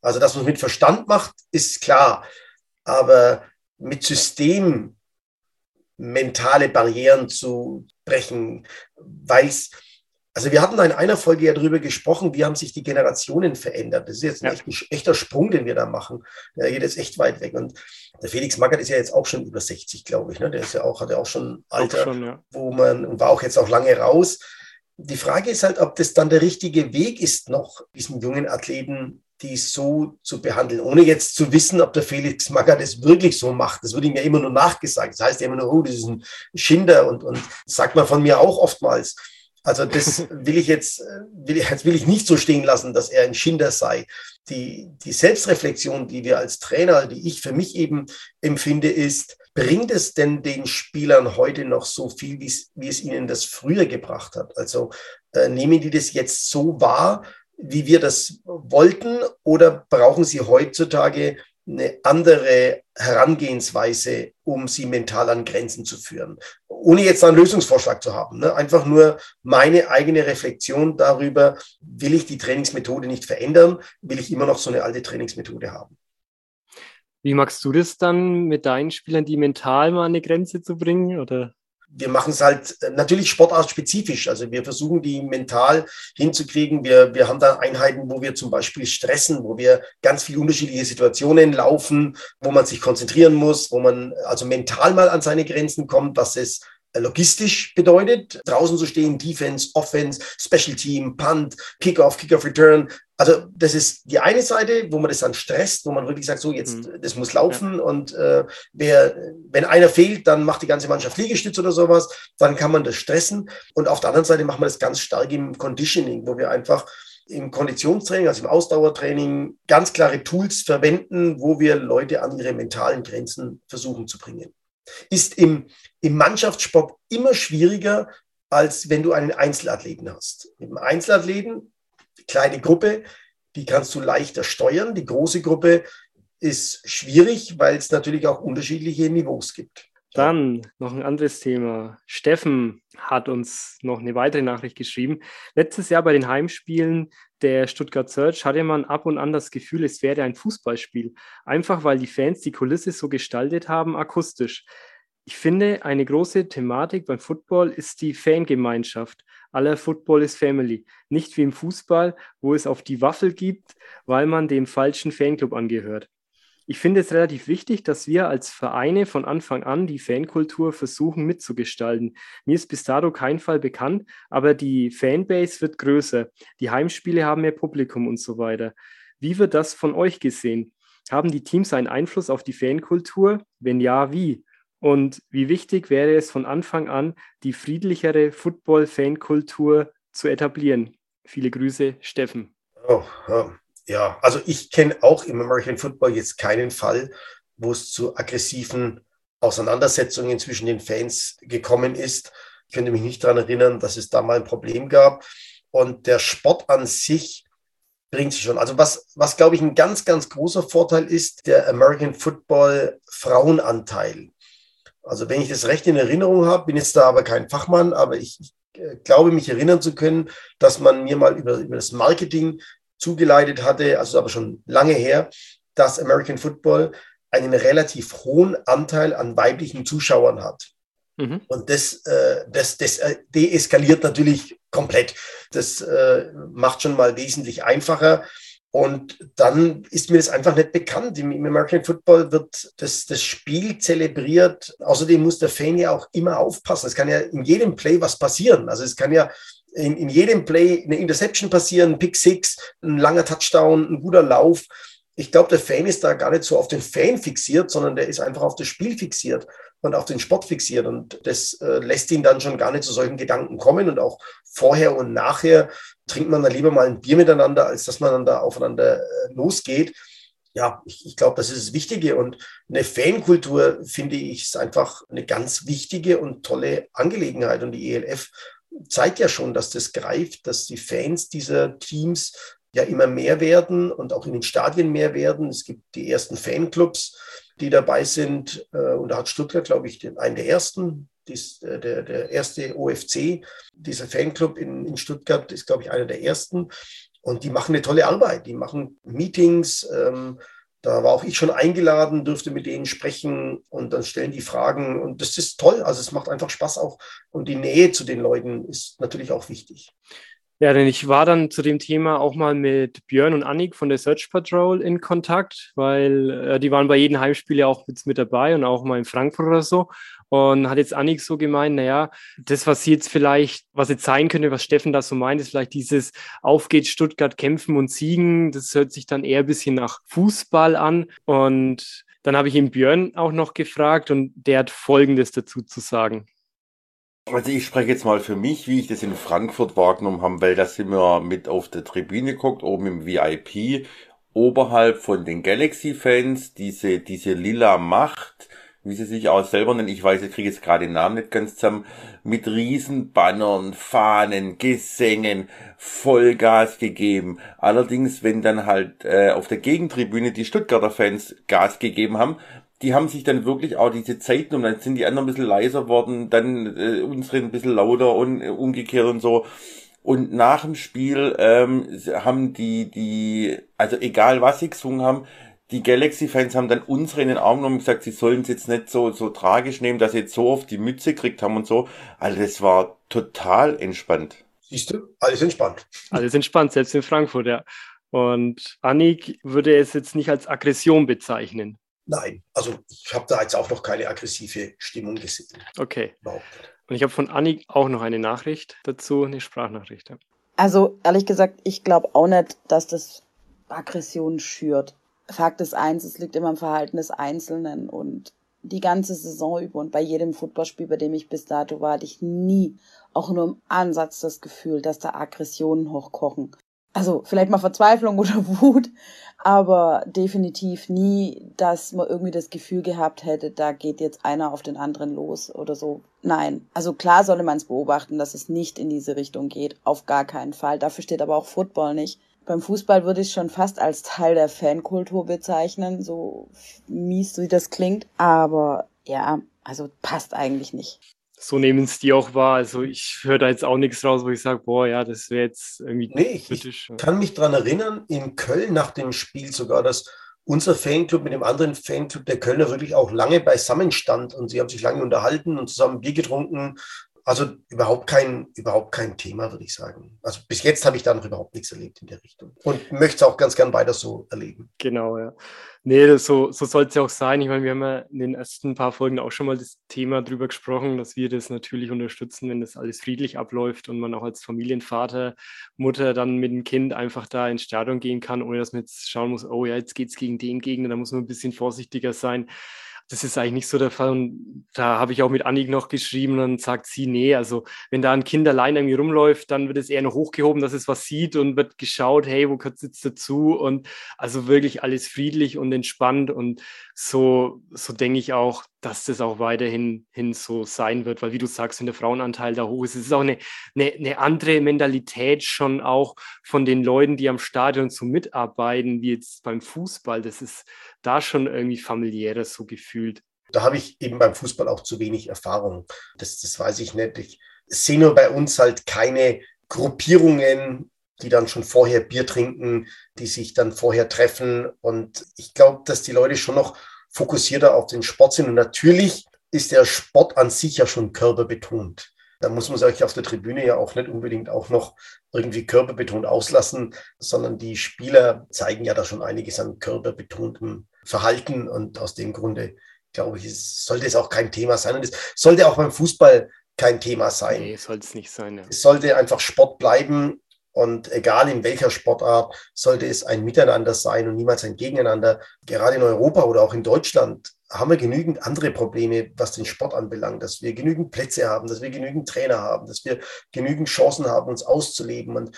[SPEAKER 1] Also, dass man es mit Verstand macht, ist klar. Aber mit System mentale Barrieren zu brechen, weil es, also wir hatten in einer Folge ja darüber gesprochen, wie haben sich die Generationen verändert. Das ist jetzt ein
[SPEAKER 2] Ja.
[SPEAKER 1] echter Sprung, den wir da machen. Der geht jetzt echt weit weg. Und der Felix Magath ist ja jetzt auch schon über 60, glaube ich. Ne? Der ist ja auch, hat ja auch schon
[SPEAKER 2] auch
[SPEAKER 1] Alter,
[SPEAKER 2] schon, ja.
[SPEAKER 1] wo man, und war auch jetzt auch lange raus. Die Frage ist halt, ob das dann der richtige Weg ist, noch diesen jungen Athleten die so zu behandeln, ohne jetzt zu wissen, ob der Felix Magath das wirklich so macht. Das wird ihm ja immer nur nachgesagt. Das heißt ja immer nur, oh, das ist ein Schinder und, und sagt man von mir auch oftmals. Also das will ich jetzt, will, ich- jetzt will ich nicht so stehen lassen, dass er ein Schinder sei. Die, die Selbstreflexion, die wir als Trainer, die ich für mich eben empfinde, ist, bringt es denn den Spielern heute noch so viel, wie es, wie es ihnen das früher gebracht hat? Also äh, nehmen die das jetzt so wahr, wie wir das wollten, oder brauchen sie heutzutage eine andere Herangehensweise, um sie mental an Grenzen zu führen? Ohne jetzt einen Lösungsvorschlag zu haben. Ne? Einfach nur meine eigene Reflexion darüber, will ich die Trainingsmethode nicht verändern, will ich immer noch so eine alte Trainingsmethode haben.
[SPEAKER 2] Wie magst du das dann mit deinen Spielern, die mental mal an eine Grenze zu bringen? Oder?
[SPEAKER 1] Wir machen es halt äh, natürlich sportartspezifisch. Also wir versuchen die mental hinzukriegen. Wir, wir haben da Einheiten, wo wir zum Beispiel stressen, wo wir ganz viele unterschiedliche Situationen laufen, wo man sich konzentrieren muss, wo man also mental mal an seine Grenzen kommt, was es logistisch bedeutet, draußen zu stehen, Defense, Offense, Special Team, Punt, Kickoff, Kickoff Return. Also das ist die eine Seite, wo man das dann stresst, wo man wirklich sagt, so jetzt,
[SPEAKER 2] Mhm.
[SPEAKER 1] das muss laufen und äh, wer, wenn einer fehlt, dann macht die ganze Mannschaft Liegestütz oder sowas, dann kann man das stressen. Und auf der anderen Seite machen wir das ganz stark im Conditioning, wo wir einfach im Konditionstraining, also im Ausdauertraining, ganz klare Tools verwenden, wo wir Leute an ihre mentalen Grenzen versuchen zu bringen. Ist im, im Mannschaftssport immer schwieriger, als wenn du einen Einzelathleten hast. Mit einem Einzelathleten, kleine Gruppe, die kannst du leichter steuern. Die große Gruppe ist schwierig, weil es natürlich auch unterschiedliche Niveaus gibt.
[SPEAKER 2] Dann noch ein anderes Thema. Steffen hat uns noch eine weitere Nachricht geschrieben. Letztes Jahr bei den Heimspielen der Stuttgart Search hatte man ab und an das Gefühl, es wäre ein Fußballspiel. Einfach weil die Fans die Kulisse so gestaltet haben, akustisch. Ich finde, eine große Thematik beim Football ist die Fangemeinschaft. Aller Football ist Family. Nicht wie im Fußball, wo es auf die Waffel gibt, weil man dem falschen Fanclub angehört. Ich finde es relativ wichtig, dass wir als Vereine von Anfang an die Fankultur versuchen mitzugestalten. Mir ist bis dato kein Fall bekannt, aber die Fanbase wird größer. Die Heimspiele haben mehr Publikum und so weiter. Wie wird das von euch gesehen? Haben die Teams einen Einfluss auf die Fankultur? Wenn ja, wie? Und wie wichtig wäre es von Anfang an, die friedlichere Football-Fankultur zu etablieren? Viele Grüße, Steffen.
[SPEAKER 1] Oh, ja, also ich kenne auch im American Football jetzt keinen Fall, wo es zu aggressiven Auseinandersetzungen zwischen den Fans gekommen ist. Ich könnte mich nicht daran erinnern, dass es da mal ein Problem gab. Und der Sport an sich bringt sich schon. Also was, was glaube ich, ein ganz, ganz großer Vorteil ist, der American Football Frauenanteil. Also wenn ich das recht in Erinnerung habe, bin jetzt da aber kein Fachmann, aber ich, ich äh, glaube, mich erinnern zu können, dass man mir mal über, über das Marketing zugeleitet hatte, also aber schon lange her, dass American Football einen relativ hohen Anteil an weiblichen Zuschauern hat. Mhm. Und das, äh, das, das äh, deeskaliert natürlich komplett. Das äh, macht schon mal wesentlich einfacher. Und dann ist mir das einfach nicht bekannt. Im, Im, American Football wird das, das Spiel zelebriert. Außerdem muss der Fan ja auch immer aufpassen. Es kann ja in jedem Play was passieren. Also es kann ja in, in jedem Play eine Interception passieren, ein Pick Six, ein langer Touchdown, ein guter Lauf. Ich glaube, der Fan ist da gar nicht so auf den Fan fixiert, sondern der ist einfach auf das Spiel fixiert und auf den Sport fixiert. Und das äh, lässt ihn dann schon gar nicht zu solchen Gedanken kommen. Und auch vorher und nachher trinkt man dann lieber mal ein Bier miteinander, als dass man dann da aufeinander äh, losgeht. Ja, ich, ich glaube, das ist das Wichtige. Und eine Fankultur, finde ich, ist einfach eine ganz wichtige und tolle Angelegenheit. Und die ELF zeigt ja schon, dass das greift, dass die Fans dieser Teams ja immer mehr werden und auch in den Stadien mehr werden. Es gibt die ersten Fanclubs, die dabei sind. Äh, und da hat Stuttgart, glaube ich, einen der ersten. Dies, äh, der, der erste OFC, dieser Fanclub in, in Stuttgart, ist, glaube ich, einer der ersten. Und die machen eine tolle Arbeit. Die machen Meetings. Ähm, da war auch ich schon eingeladen, durfte mit denen sprechen und dann stellen die Fragen. Und das ist toll. Also es macht einfach Spaß auch. Und die Nähe zu den Leuten ist natürlich auch wichtig.
[SPEAKER 2] Ja, denn ich war dann zu dem Thema auch mal mit Björn und Annik von der Search Patrol in Kontakt, weil äh, die waren bei jedem Heimspiel ja auch mit, mit dabei und auch mal in Frankfurt oder so. Und hat jetzt Annik so gemeint, naja, das, was jetzt vielleicht, was jetzt sein könnte, was Steffen da so meint, ist vielleicht dieses Auf geht Stuttgart kämpfen und siegen. Das hört sich dann eher ein bisschen nach Fußball an. Und dann habe ich ihn Björn auch noch gefragt und der hat Folgendes dazu zu sagen.
[SPEAKER 3] Also ich spreche jetzt mal für mich, wie ich das in Frankfurt wahrgenommen habe, weil da sind wir mit auf der Tribüne geguckt, oben im VIP, oberhalb von den Galaxy-Fans, diese, diese lila Macht, wie sie sich auch selber nennen, ich weiß, ich kriege jetzt gerade den Namen nicht ganz zusammen, mit Riesenbannern, Fahnen, Gesängen, Vollgas gegeben. Allerdings, wenn dann halt äh, auf der Gegentribüne die Stuttgarter Fans Gas gegeben haben, die haben sich dann wirklich auch diese Zeiten und dann sind die anderen ein bisschen leiser worden, dann äh, unsere ein bisschen lauter und äh, umgekehrt und so. Und nach dem Spiel ähm, haben die, die, also egal was sie gesungen haben, die Galaxy-Fans haben dann unsere in den Arm genommen und gesagt, sie sollen es jetzt nicht so, so tragisch nehmen, dass sie jetzt so oft die Mütze gekriegt haben und so. Also das war total entspannt.
[SPEAKER 1] Siehst du, alles entspannt.
[SPEAKER 2] Alles entspannt, selbst in Frankfurt, ja. Und Annik würde es jetzt nicht als Aggression bezeichnen.
[SPEAKER 1] Nein, also ich habe da jetzt auch noch keine aggressive Stimmung gesehen.
[SPEAKER 2] Okay. Und ich habe von Annik auch noch eine Nachricht dazu, eine Sprachnachricht.
[SPEAKER 4] Also ehrlich gesagt, ich glaube auch nicht, dass das Aggression schürt. Fakt ist eins, es liegt immer im Verhalten des Einzelnen und die ganze Saison über und bei jedem Footballspiel, bei dem ich bis dato war, hatte ich nie auch nur im Ansatz das Gefühl, dass da Aggressionen hochkochen also vielleicht mal Verzweiflung oder Wut, aber definitiv nie, dass man irgendwie das Gefühl gehabt hätte, da geht jetzt einer auf den anderen los oder so. Nein. Also klar solle man es beobachten, dass es nicht in diese Richtung geht. Auf gar keinen Fall. Dafür steht aber auch Football nicht. Beim Fußball würde ich schon fast als Teil der Fankultur bezeichnen, so mies wie das klingt. Aber ja, also passt eigentlich nicht
[SPEAKER 2] so nehmen es die auch wahr. Also ich höre da jetzt auch nichts raus, wo ich sage, boah, ja, das wäre jetzt irgendwie
[SPEAKER 1] nee, ich, kritisch. Ich kann mich daran erinnern, in Köln nach dem Spiel sogar, dass unser Fanclub mit dem anderen Fanclub der Kölner wirklich auch lange beisammen stand und sie haben sich lange unterhalten und zusammen Bier getrunken. Also überhaupt kein, überhaupt kein Thema, würde ich sagen. Also bis jetzt habe ich da noch überhaupt nichts erlebt in der Richtung und möchte es auch ganz gern weiter so erleben.
[SPEAKER 2] Genau, ja. Nee, so, so soll es ja auch sein. Ich meine, wir haben ja in den ersten paar Folgen auch schon mal das Thema drüber gesprochen, dass wir das natürlich unterstützen, wenn das alles friedlich abläuft und man auch als Familienvater, Mutter dann mit dem Kind einfach da ins Stadion gehen kann, ohne dass man jetzt schauen muss, oh ja, jetzt geht es gegen den Gegner, da muss man ein bisschen vorsichtiger sein. Das ist eigentlich nicht so der Fall. Und da habe ich auch mit Annik noch geschrieben und sagt sie, nee, also wenn da ein Kind allein irgendwie rumläuft, dann wird es eher noch hochgehoben, dass es was sieht und wird geschaut, hey, wo gehört es dazu? Und also wirklich alles friedlich und entspannt. Und so, so denke ich auch, dass das auch weiterhin hin so sein wird, weil wie du sagst, wenn der Frauenanteil da hoch ist, es ist auch eine, eine, eine andere Mentalität schon auch von den Leuten, die am Stadion so mitarbeiten, wie jetzt beim Fußball. Das ist da schon irgendwie familiärer so gefühlt.
[SPEAKER 1] Da habe ich eben beim Fußball auch zu wenig Erfahrung. Das, das weiß ich nicht. Ich sehe nur bei uns halt keine Gruppierungen, die dann schon vorher Bier trinken, die sich dann vorher treffen. Und ich glaube, dass die Leute schon noch fokussierter auf den Sport sind. Und natürlich ist der Sport an sich ja schon körperbetont. Da muss man sich auf der Tribüne ja auch nicht unbedingt auch noch irgendwie körperbetont auslassen, sondern die Spieler zeigen ja da schon einiges an körperbetontem Verhalten. Und aus dem Grunde, glaube ich, es sollte es auch kein Thema sein. Und es sollte auch beim Fußball kein Thema sein.
[SPEAKER 2] Nee, sollte es nicht sein. Ja.
[SPEAKER 1] Es sollte einfach Sport bleiben. Und egal in welcher Sportart, sollte es ein Miteinander sein und niemals ein Gegeneinander. Gerade in Europa oder auch in Deutschland haben wir genügend andere Probleme, was den Sport anbelangt, dass wir genügend Plätze haben, dass wir genügend Trainer haben, dass wir genügend Chancen haben, uns auszuleben. Und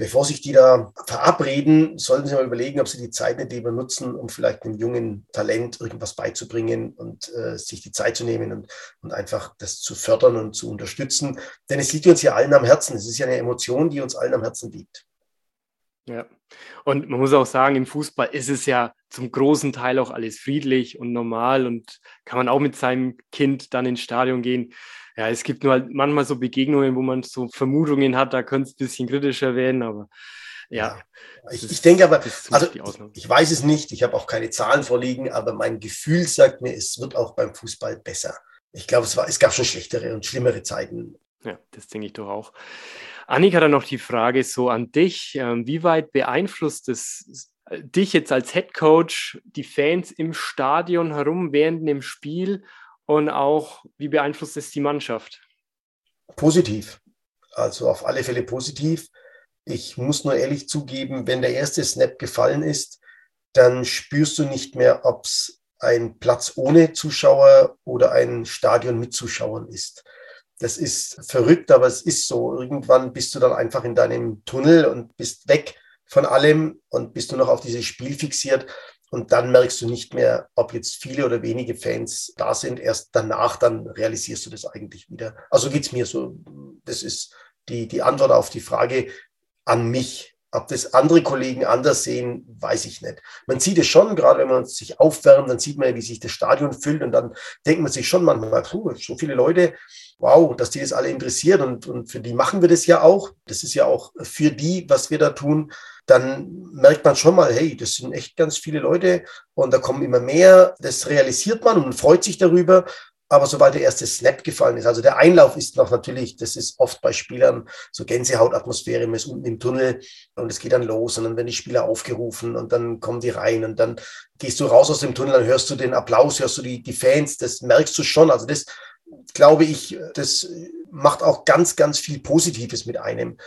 [SPEAKER 1] bevor sich die da verabreden, sollten sie mal überlegen, ob sie die Zeit nicht lieber nutzen, um vielleicht einem jungen Talent irgendwas beizubringen und äh, sich die Zeit zu nehmen und, und einfach das zu fördern und zu unterstützen. Denn es liegt uns ja allen am Herzen. Es ist ja eine Emotion, die uns allen am Herzen liegt.
[SPEAKER 2] Ja, und man muss auch sagen, im Fußball ist es ja zum großen Teil auch alles friedlich und normal und kann man auch mit seinem Kind dann ins Stadion gehen ja, es gibt nur halt manchmal so Begegnungen, wo man so Vermutungen hat, da könnte es ein bisschen kritischer werden, aber ja.
[SPEAKER 1] Ich, ich, denke aber, also ich weiß es nicht, ich habe auch keine Zahlen vorliegen, aber mein Gefühl sagt mir, es wird auch beim Fußball besser. Ich glaube, es, es gab schon schlechtere und schlimmere Zeiten.
[SPEAKER 2] Ja, das denke ich doch auch. Annika, dann noch die Frage so an dich. Ähm, wie weit beeinflusst es äh, dich jetzt als Head Coach, die Fans im Stadion herum während dem Spiel und auch, wie beeinflusst es die Mannschaft?
[SPEAKER 1] Positiv. Also auf alle Fälle positiv. Ich muss nur ehrlich zugeben, wenn der erste Snap gefallen ist, dann spürst du nicht mehr, ob es ein Platz ohne Zuschauer oder ein Stadion mit Zuschauern ist. Das ist verrückt, aber es ist so. Irgendwann bist du dann einfach in deinem Tunnel und bist weg von allem und bist nur noch auf dieses Spiel fixiert. Und dann merkst du nicht mehr, ob jetzt viele oder wenige Fans da sind. Erst danach, dann realisierst du das eigentlich wieder. Also geht's mir so. Das ist die, die Antwort auf die Frage an mich. Ob das andere Kollegen anders sehen, weiß ich nicht. Man sieht es schon, gerade wenn man sich aufwärmt, dann sieht man, wie sich das Stadion füllt und dann denkt man sich schon manchmal, puh, so viele Leute, wow, dass die das alle interessiert und, und für die machen wir das ja auch. Das ist ja auch für die, was wir da tun dann merkt man schon mal, hey, das sind echt ganz viele Leute und da kommen immer mehr. Das realisiert man und freut sich darüber. Aber sobald der erste Snap gefallen ist, also der Einlauf ist noch natürlich, das ist oft bei Spielern so Gänsehautatmosphäre, man ist unten im Tunnel und es geht dann los und dann werden die Spieler aufgerufen und dann kommen die rein und dann gehst du raus aus dem Tunnel, dann hörst du den Applaus, hörst du die, die Fans, das merkst du schon. Also das glaube ich, das macht auch ganz, ganz viel Positives mit einem.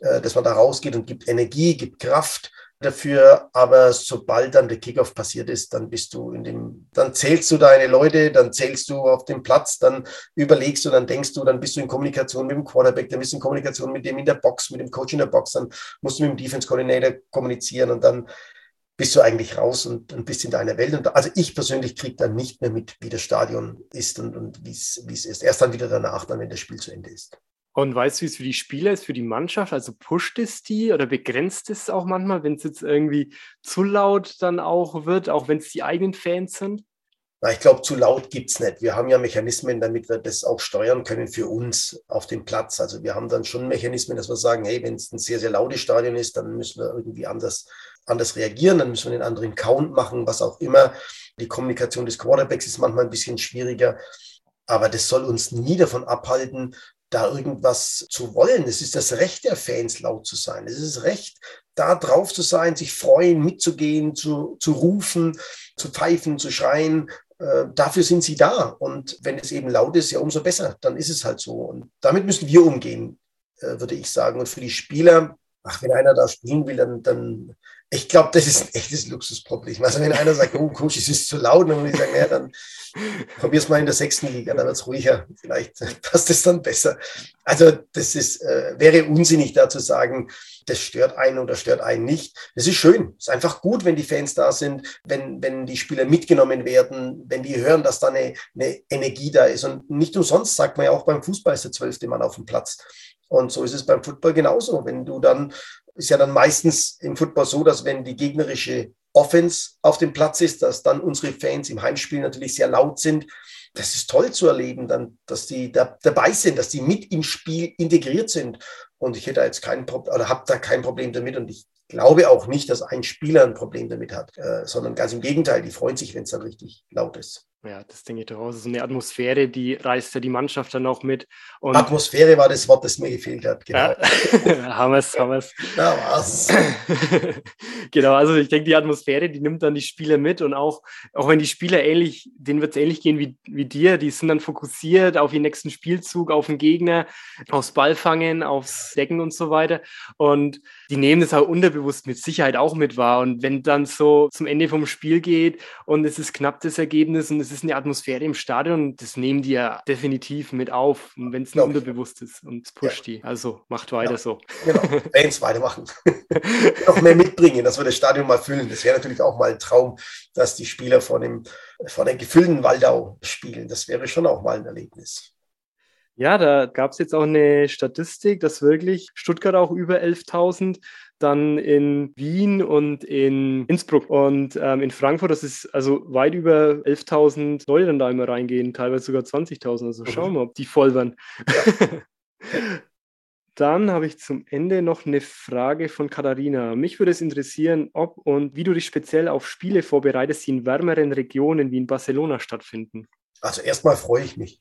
[SPEAKER 1] Äh, dass man da rausgeht und gibt Energie, gibt Kraft dafür. Aber sobald dann der Kickoff passiert ist, dann bist du in dem, dann zählst du deine Leute, dann zählst du auf dem Platz, dann überlegst du, dann denkst du, dann bist du in Kommunikation mit dem Quarterback, dann bist du in Kommunikation mit dem in der Box, mit dem Coach in der Box, dann musst du mit dem Defense Coordinator kommunizieren und dann bist du eigentlich raus und, und bist in deiner Welt. Und also ich persönlich kriege dann nicht mehr mit, wie das Stadion ist und, und wie es ist. Erst dann wieder danach, dann, wenn das Spiel zu Ende ist.
[SPEAKER 2] Und weißt du, wie es für die Spieler ist, für die Mannschaft? Also pusht es die oder begrenzt es auch manchmal, wenn es jetzt irgendwie zu laut dann auch wird, auch wenn es die eigenen Fans sind?
[SPEAKER 1] Na, ich glaube, zu laut gibt es nicht. Wir haben ja Mechanismen, damit wir das auch steuern können für uns auf dem Platz. Also wir haben dann schon Mechanismen, dass wir sagen, hey, wenn es ein sehr, sehr lautes Stadion ist, dann müssen wir irgendwie anders, anders reagieren, dann müssen wir den anderen Count machen, was auch immer. Die Kommunikation des Quarterbacks ist manchmal ein bisschen schwieriger. Aber das soll uns nie davon abhalten, da irgendwas zu wollen. Es ist das Recht der Fans, laut zu sein. Es ist das Recht, da drauf zu sein, sich freuen, mitzugehen, zu, zu rufen, zu pfeifen, zu schreien. Äh, dafür sind sie da. Und wenn es eben laut ist, ja, umso besser. Dann ist es halt so. Und damit müssen wir umgehen, äh, würde ich sagen. Und für die Spieler, ach, wenn einer da spielen will, dann, dann ich glaube, das ist ein echtes Luxusproblem. Also wenn einer sagt, oh Coach, es ist zu laut, dann muss ich sagen, naja, dann probier es mal in der sechsten Liga, dann wird es ruhiger. Vielleicht passt es dann besser. Also das ist, äh, wäre unsinnig da zu sagen, das stört einen oder stört einen nicht. Das ist schön. Es ist einfach gut, wenn die Fans da sind, wenn, wenn die Spieler mitgenommen werden, wenn die hören, dass da eine, eine Energie da ist. Und nicht umsonst sagt man ja auch beim Fußball ist der zwölfte Mann auf dem Platz. Und so ist es beim Football genauso. Wenn du dann ist ja dann meistens im Football so, dass wenn die gegnerische Offense auf dem Platz ist, dass dann unsere Fans im Heimspiel natürlich sehr laut sind. Das ist toll zu erleben, dann, dass die da, dabei sind, dass die mit im Spiel integriert sind. Und ich hätte jetzt kein Problem oder habe da kein Problem damit. Und ich glaube auch nicht, dass ein Spieler ein Problem damit hat, äh, sondern ganz im Gegenteil, die freuen sich, wenn es dann richtig laut ist.
[SPEAKER 2] Ja, das denke ich doch auch. So eine Atmosphäre, die reißt ja die Mannschaft dann auch mit.
[SPEAKER 1] Und Atmosphäre war das Wort, das mir gefehlt hat.
[SPEAKER 2] Genau. Ja. haben wir es, haben wir es.
[SPEAKER 1] Ja, was?
[SPEAKER 2] genau, also ich denke, die Atmosphäre, die nimmt dann die Spieler mit und auch, auch wenn die Spieler ähnlich, denen wird es ähnlich gehen wie, wie dir, die sind dann fokussiert auf den nächsten Spielzug, auf den Gegner, aufs Ballfangen, aufs Decken und so weiter. Und die nehmen das auch unterbewusst mit Sicherheit auch mit wahr. Und wenn dann so zum Ende vom Spiel geht und es ist knapp das Ergebnis und es ist eine Atmosphäre im Stadion, das nehmen die ja definitiv mit auf, wenn es nur unterbewusst ist und es pusht ja. die. Also macht weiter ja. so.
[SPEAKER 1] Genau, Fans weitermachen. Noch mehr mitbringen, dass wir das Stadion mal füllen. Das wäre natürlich auch mal ein Traum, dass die Spieler vor dem, vor dem gefüllten Waldau spielen. Das wäre schon auch mal ein Erlebnis.
[SPEAKER 2] Ja, da gab es jetzt auch eine Statistik, dass wirklich Stuttgart auch über 11.000 dann in Wien und in Innsbruck und ähm, in Frankfurt, das ist also weit über 11.000 Leute dann da immer reingehen, teilweise sogar 20.000. Also schauen wir mal, ob die voll werden. Ja. Dann habe ich zum Ende noch eine Frage von Katharina. Mich würde es interessieren, ob und wie du dich speziell auf Spiele vorbereitest, die in wärmeren Regionen wie in Barcelona stattfinden.
[SPEAKER 1] Also erstmal freue ich mich.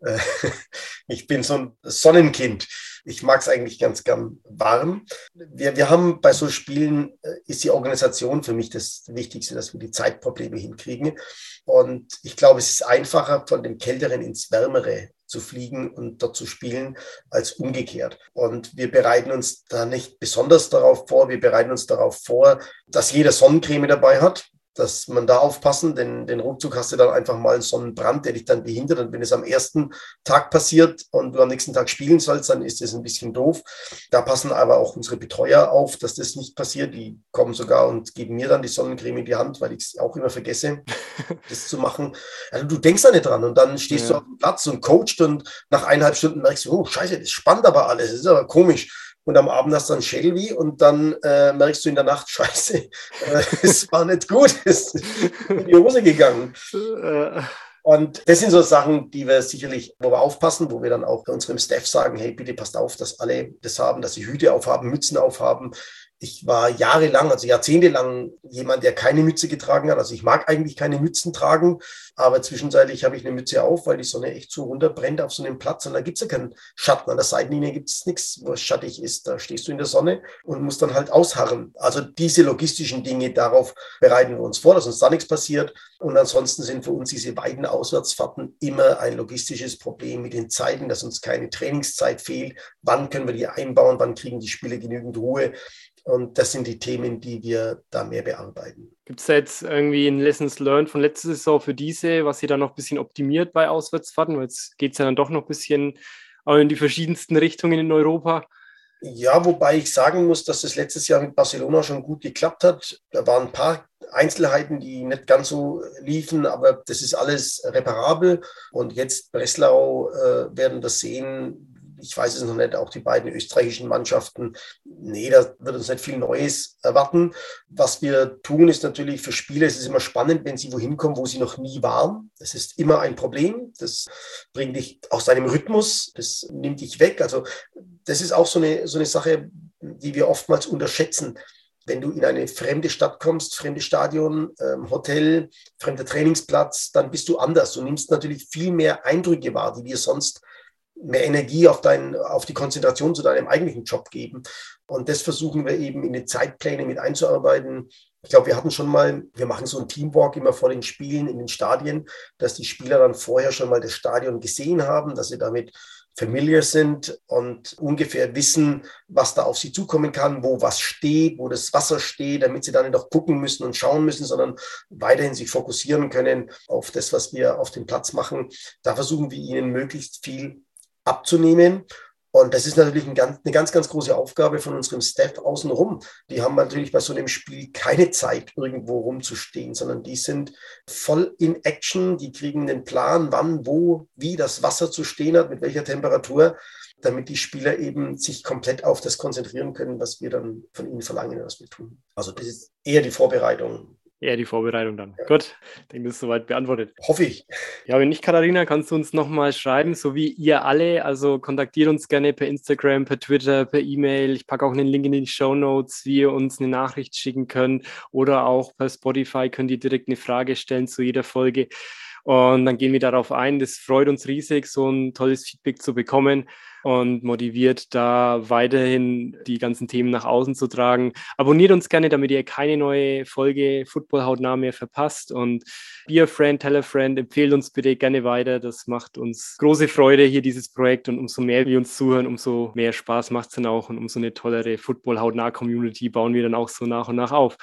[SPEAKER 1] Äh, ich bin so ein Sonnenkind. Ich mag es eigentlich ganz gern warm. Wir, wir haben bei so Spielen, äh, ist die Organisation für mich das Wichtigste, dass wir die Zeitprobleme hinkriegen. Und ich glaube, es ist einfacher, von dem Kälteren ins Wärmere zu fliegen und dort zu spielen, als umgekehrt. Und wir bereiten uns da nicht besonders darauf vor. Wir bereiten uns darauf vor, dass jeder Sonnencreme dabei hat dass man da aufpassen, denn den Ruckzuck hast du dann einfach mal einen Sonnenbrand, der dich dann behindert. Und wenn es am ersten Tag passiert und du am nächsten Tag spielen sollst, dann ist das ein bisschen doof. Da passen aber auch unsere Betreuer auf, dass das nicht passiert. Die kommen sogar und geben mir dann die Sonnencreme in die Hand, weil ich es auch immer vergesse, das zu machen. Also du denkst da nicht dran und dann stehst ja. du auf dem Platz und coacht und nach eineinhalb Stunden merkst du, oh scheiße, das spannt aber alles, das ist aber komisch und am Abend hast du dann Shelby und dann äh, merkst du in der Nacht, scheiße, äh, es war nicht gut, es ist in die Hose gegangen. Äh. Und das sind so Sachen, die wir sicherlich, wo wir aufpassen, wo wir dann auch unserem Staff sagen, hey, bitte passt auf, dass alle das haben, dass sie Hüte aufhaben, Mützen aufhaben, ich war jahrelang, also jahrzehntelang jemand, der keine Mütze getragen hat. Also ich mag eigentlich keine Mützen tragen, aber zwischenzeitlich habe ich eine Mütze auf, weil die Sonne echt so runterbrennt auf so einem Platz und da gibt es ja keinen Schatten. An der Seitenlinie gibt es nichts, wo es schattig ist. Da stehst du in der Sonne und musst dann halt ausharren. Also diese logistischen Dinge, darauf bereiten wir uns vor, dass uns da nichts passiert. Und ansonsten sind für uns diese beiden Auswärtsfahrten immer ein logistisches Problem mit den Zeiten, dass uns keine Trainingszeit fehlt. Wann können wir die einbauen? Wann kriegen die Spieler genügend Ruhe? Und das sind die Themen, die wir da mehr bearbeiten.
[SPEAKER 2] Gibt es da jetzt irgendwie ein Lessons Learned von letzter Saison für diese, was ihr da noch ein bisschen optimiert bei Auswärtsfahrten? Weil jetzt geht es ja dann doch noch ein bisschen in die verschiedensten Richtungen in Europa.
[SPEAKER 1] Ja, wobei ich sagen muss, dass es letztes Jahr mit Barcelona schon gut geklappt hat. Da waren ein paar Einzelheiten, die nicht ganz so liefen, aber das ist alles reparabel. Und jetzt Breslau äh, werden das sehen, ich weiß es noch nicht, auch die beiden österreichischen Mannschaften, nee, da wird uns nicht viel Neues erwarten. Was wir tun, ist natürlich für Spieler, es ist immer spannend, wenn sie wohin kommen, wo sie noch nie waren. Das ist immer ein Problem. Das bringt dich aus deinem Rhythmus, das nimmt dich weg. Also das ist auch so eine, so eine Sache, die wir oftmals unterschätzen wenn du in eine fremde Stadt kommst, fremde Stadion, ähm, Hotel, fremder Trainingsplatz, dann bist du anders. Du nimmst natürlich viel mehr Eindrücke wahr, die wir sonst mehr Energie auf, dein, auf die Konzentration zu deinem eigentlichen Job geben. Und das versuchen wir eben in die Zeitpläne mit einzuarbeiten. Ich glaube, wir hatten schon mal, wir machen so ein Teamwalk immer vor den Spielen in den Stadien, dass die Spieler dann vorher schon mal das Stadion gesehen haben, dass sie damit familiar sind und ungefähr wissen, was da auf sie zukommen kann, wo was steht, wo das Wasser steht, damit sie dann nicht auch gucken müssen und schauen müssen, sondern weiterhin sich fokussieren können auf das, was wir auf dem Platz machen. Da versuchen wir ihnen möglichst viel abzunehmen und das ist natürlich ein ganz, eine ganz, ganz große Aufgabe von unserem Staff außenrum. Die haben natürlich bei so einem Spiel keine Zeit, irgendwo rumzustehen, sondern die sind voll in Action. Die kriegen den Plan, wann, wo, wie das Wasser zu stehen hat, mit welcher Temperatur, damit die Spieler eben sich komplett auf das konzentrieren können, was wir dann von ihnen verlangen, was wir tun. Also das ist eher die Vorbereitung
[SPEAKER 2] eher die Vorbereitung dann. Ja. Gut, ich denke, das ist soweit beantwortet.
[SPEAKER 1] Hoffe ich.
[SPEAKER 2] Ja, wenn nicht, Katharina, kannst du uns nochmal schreiben, so wie ihr alle. Also kontaktiert uns gerne per Instagram, per Twitter, per E-Mail. Ich packe auch einen Link in die Show Notes, wie ihr uns eine Nachricht schicken könnt. Oder auch per Spotify könnt ihr direkt eine Frage stellen zu jeder Folge. Und dann gehen wir darauf ein. Das freut uns riesig, so ein tolles Feedback zu bekommen und motiviert da weiterhin die ganzen Themen nach außen zu tragen. Abonniert uns gerne, damit ihr keine neue Folge Football hautnah mehr verpasst und Be a Friend, Tell a Friend, empfehlt uns bitte gerne weiter. Das macht uns große Freude hier, dieses Projekt und umso mehr wir uns zuhören, umso mehr Spaß macht es dann auch und umso eine tollere Football hautnah Community bauen wir dann auch so nach und nach auf.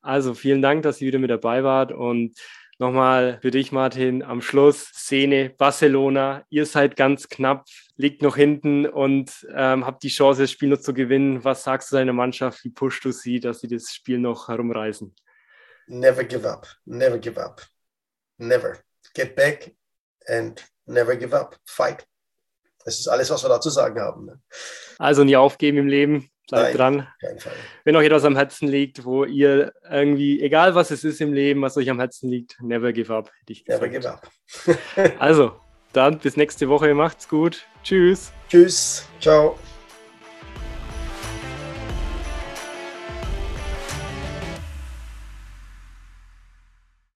[SPEAKER 2] Also vielen Dank, dass ihr wieder mit dabei wart und Nochmal für dich, Martin, am Schluss Szene Barcelona. Ihr seid ganz knapp, liegt noch hinten und ähm, habt die Chance, das Spiel noch zu gewinnen. Was sagst du deiner Mannschaft? Wie pushst du sie, dass sie das Spiel noch herumreißen?
[SPEAKER 1] Never give up. Never give up. Never. Get back and never give up. Fight. Das ist alles, was wir dazu sagen haben. Ne?
[SPEAKER 2] Also nie aufgeben im Leben. Bleibt dran. Wenn euch etwas am Herzen liegt, wo ihr irgendwie, egal was es ist im Leben, was euch am Herzen liegt, never give up.
[SPEAKER 1] Never give up.
[SPEAKER 2] also, dann bis nächste Woche. Macht's gut. Tschüss.
[SPEAKER 1] Tschüss. Ciao.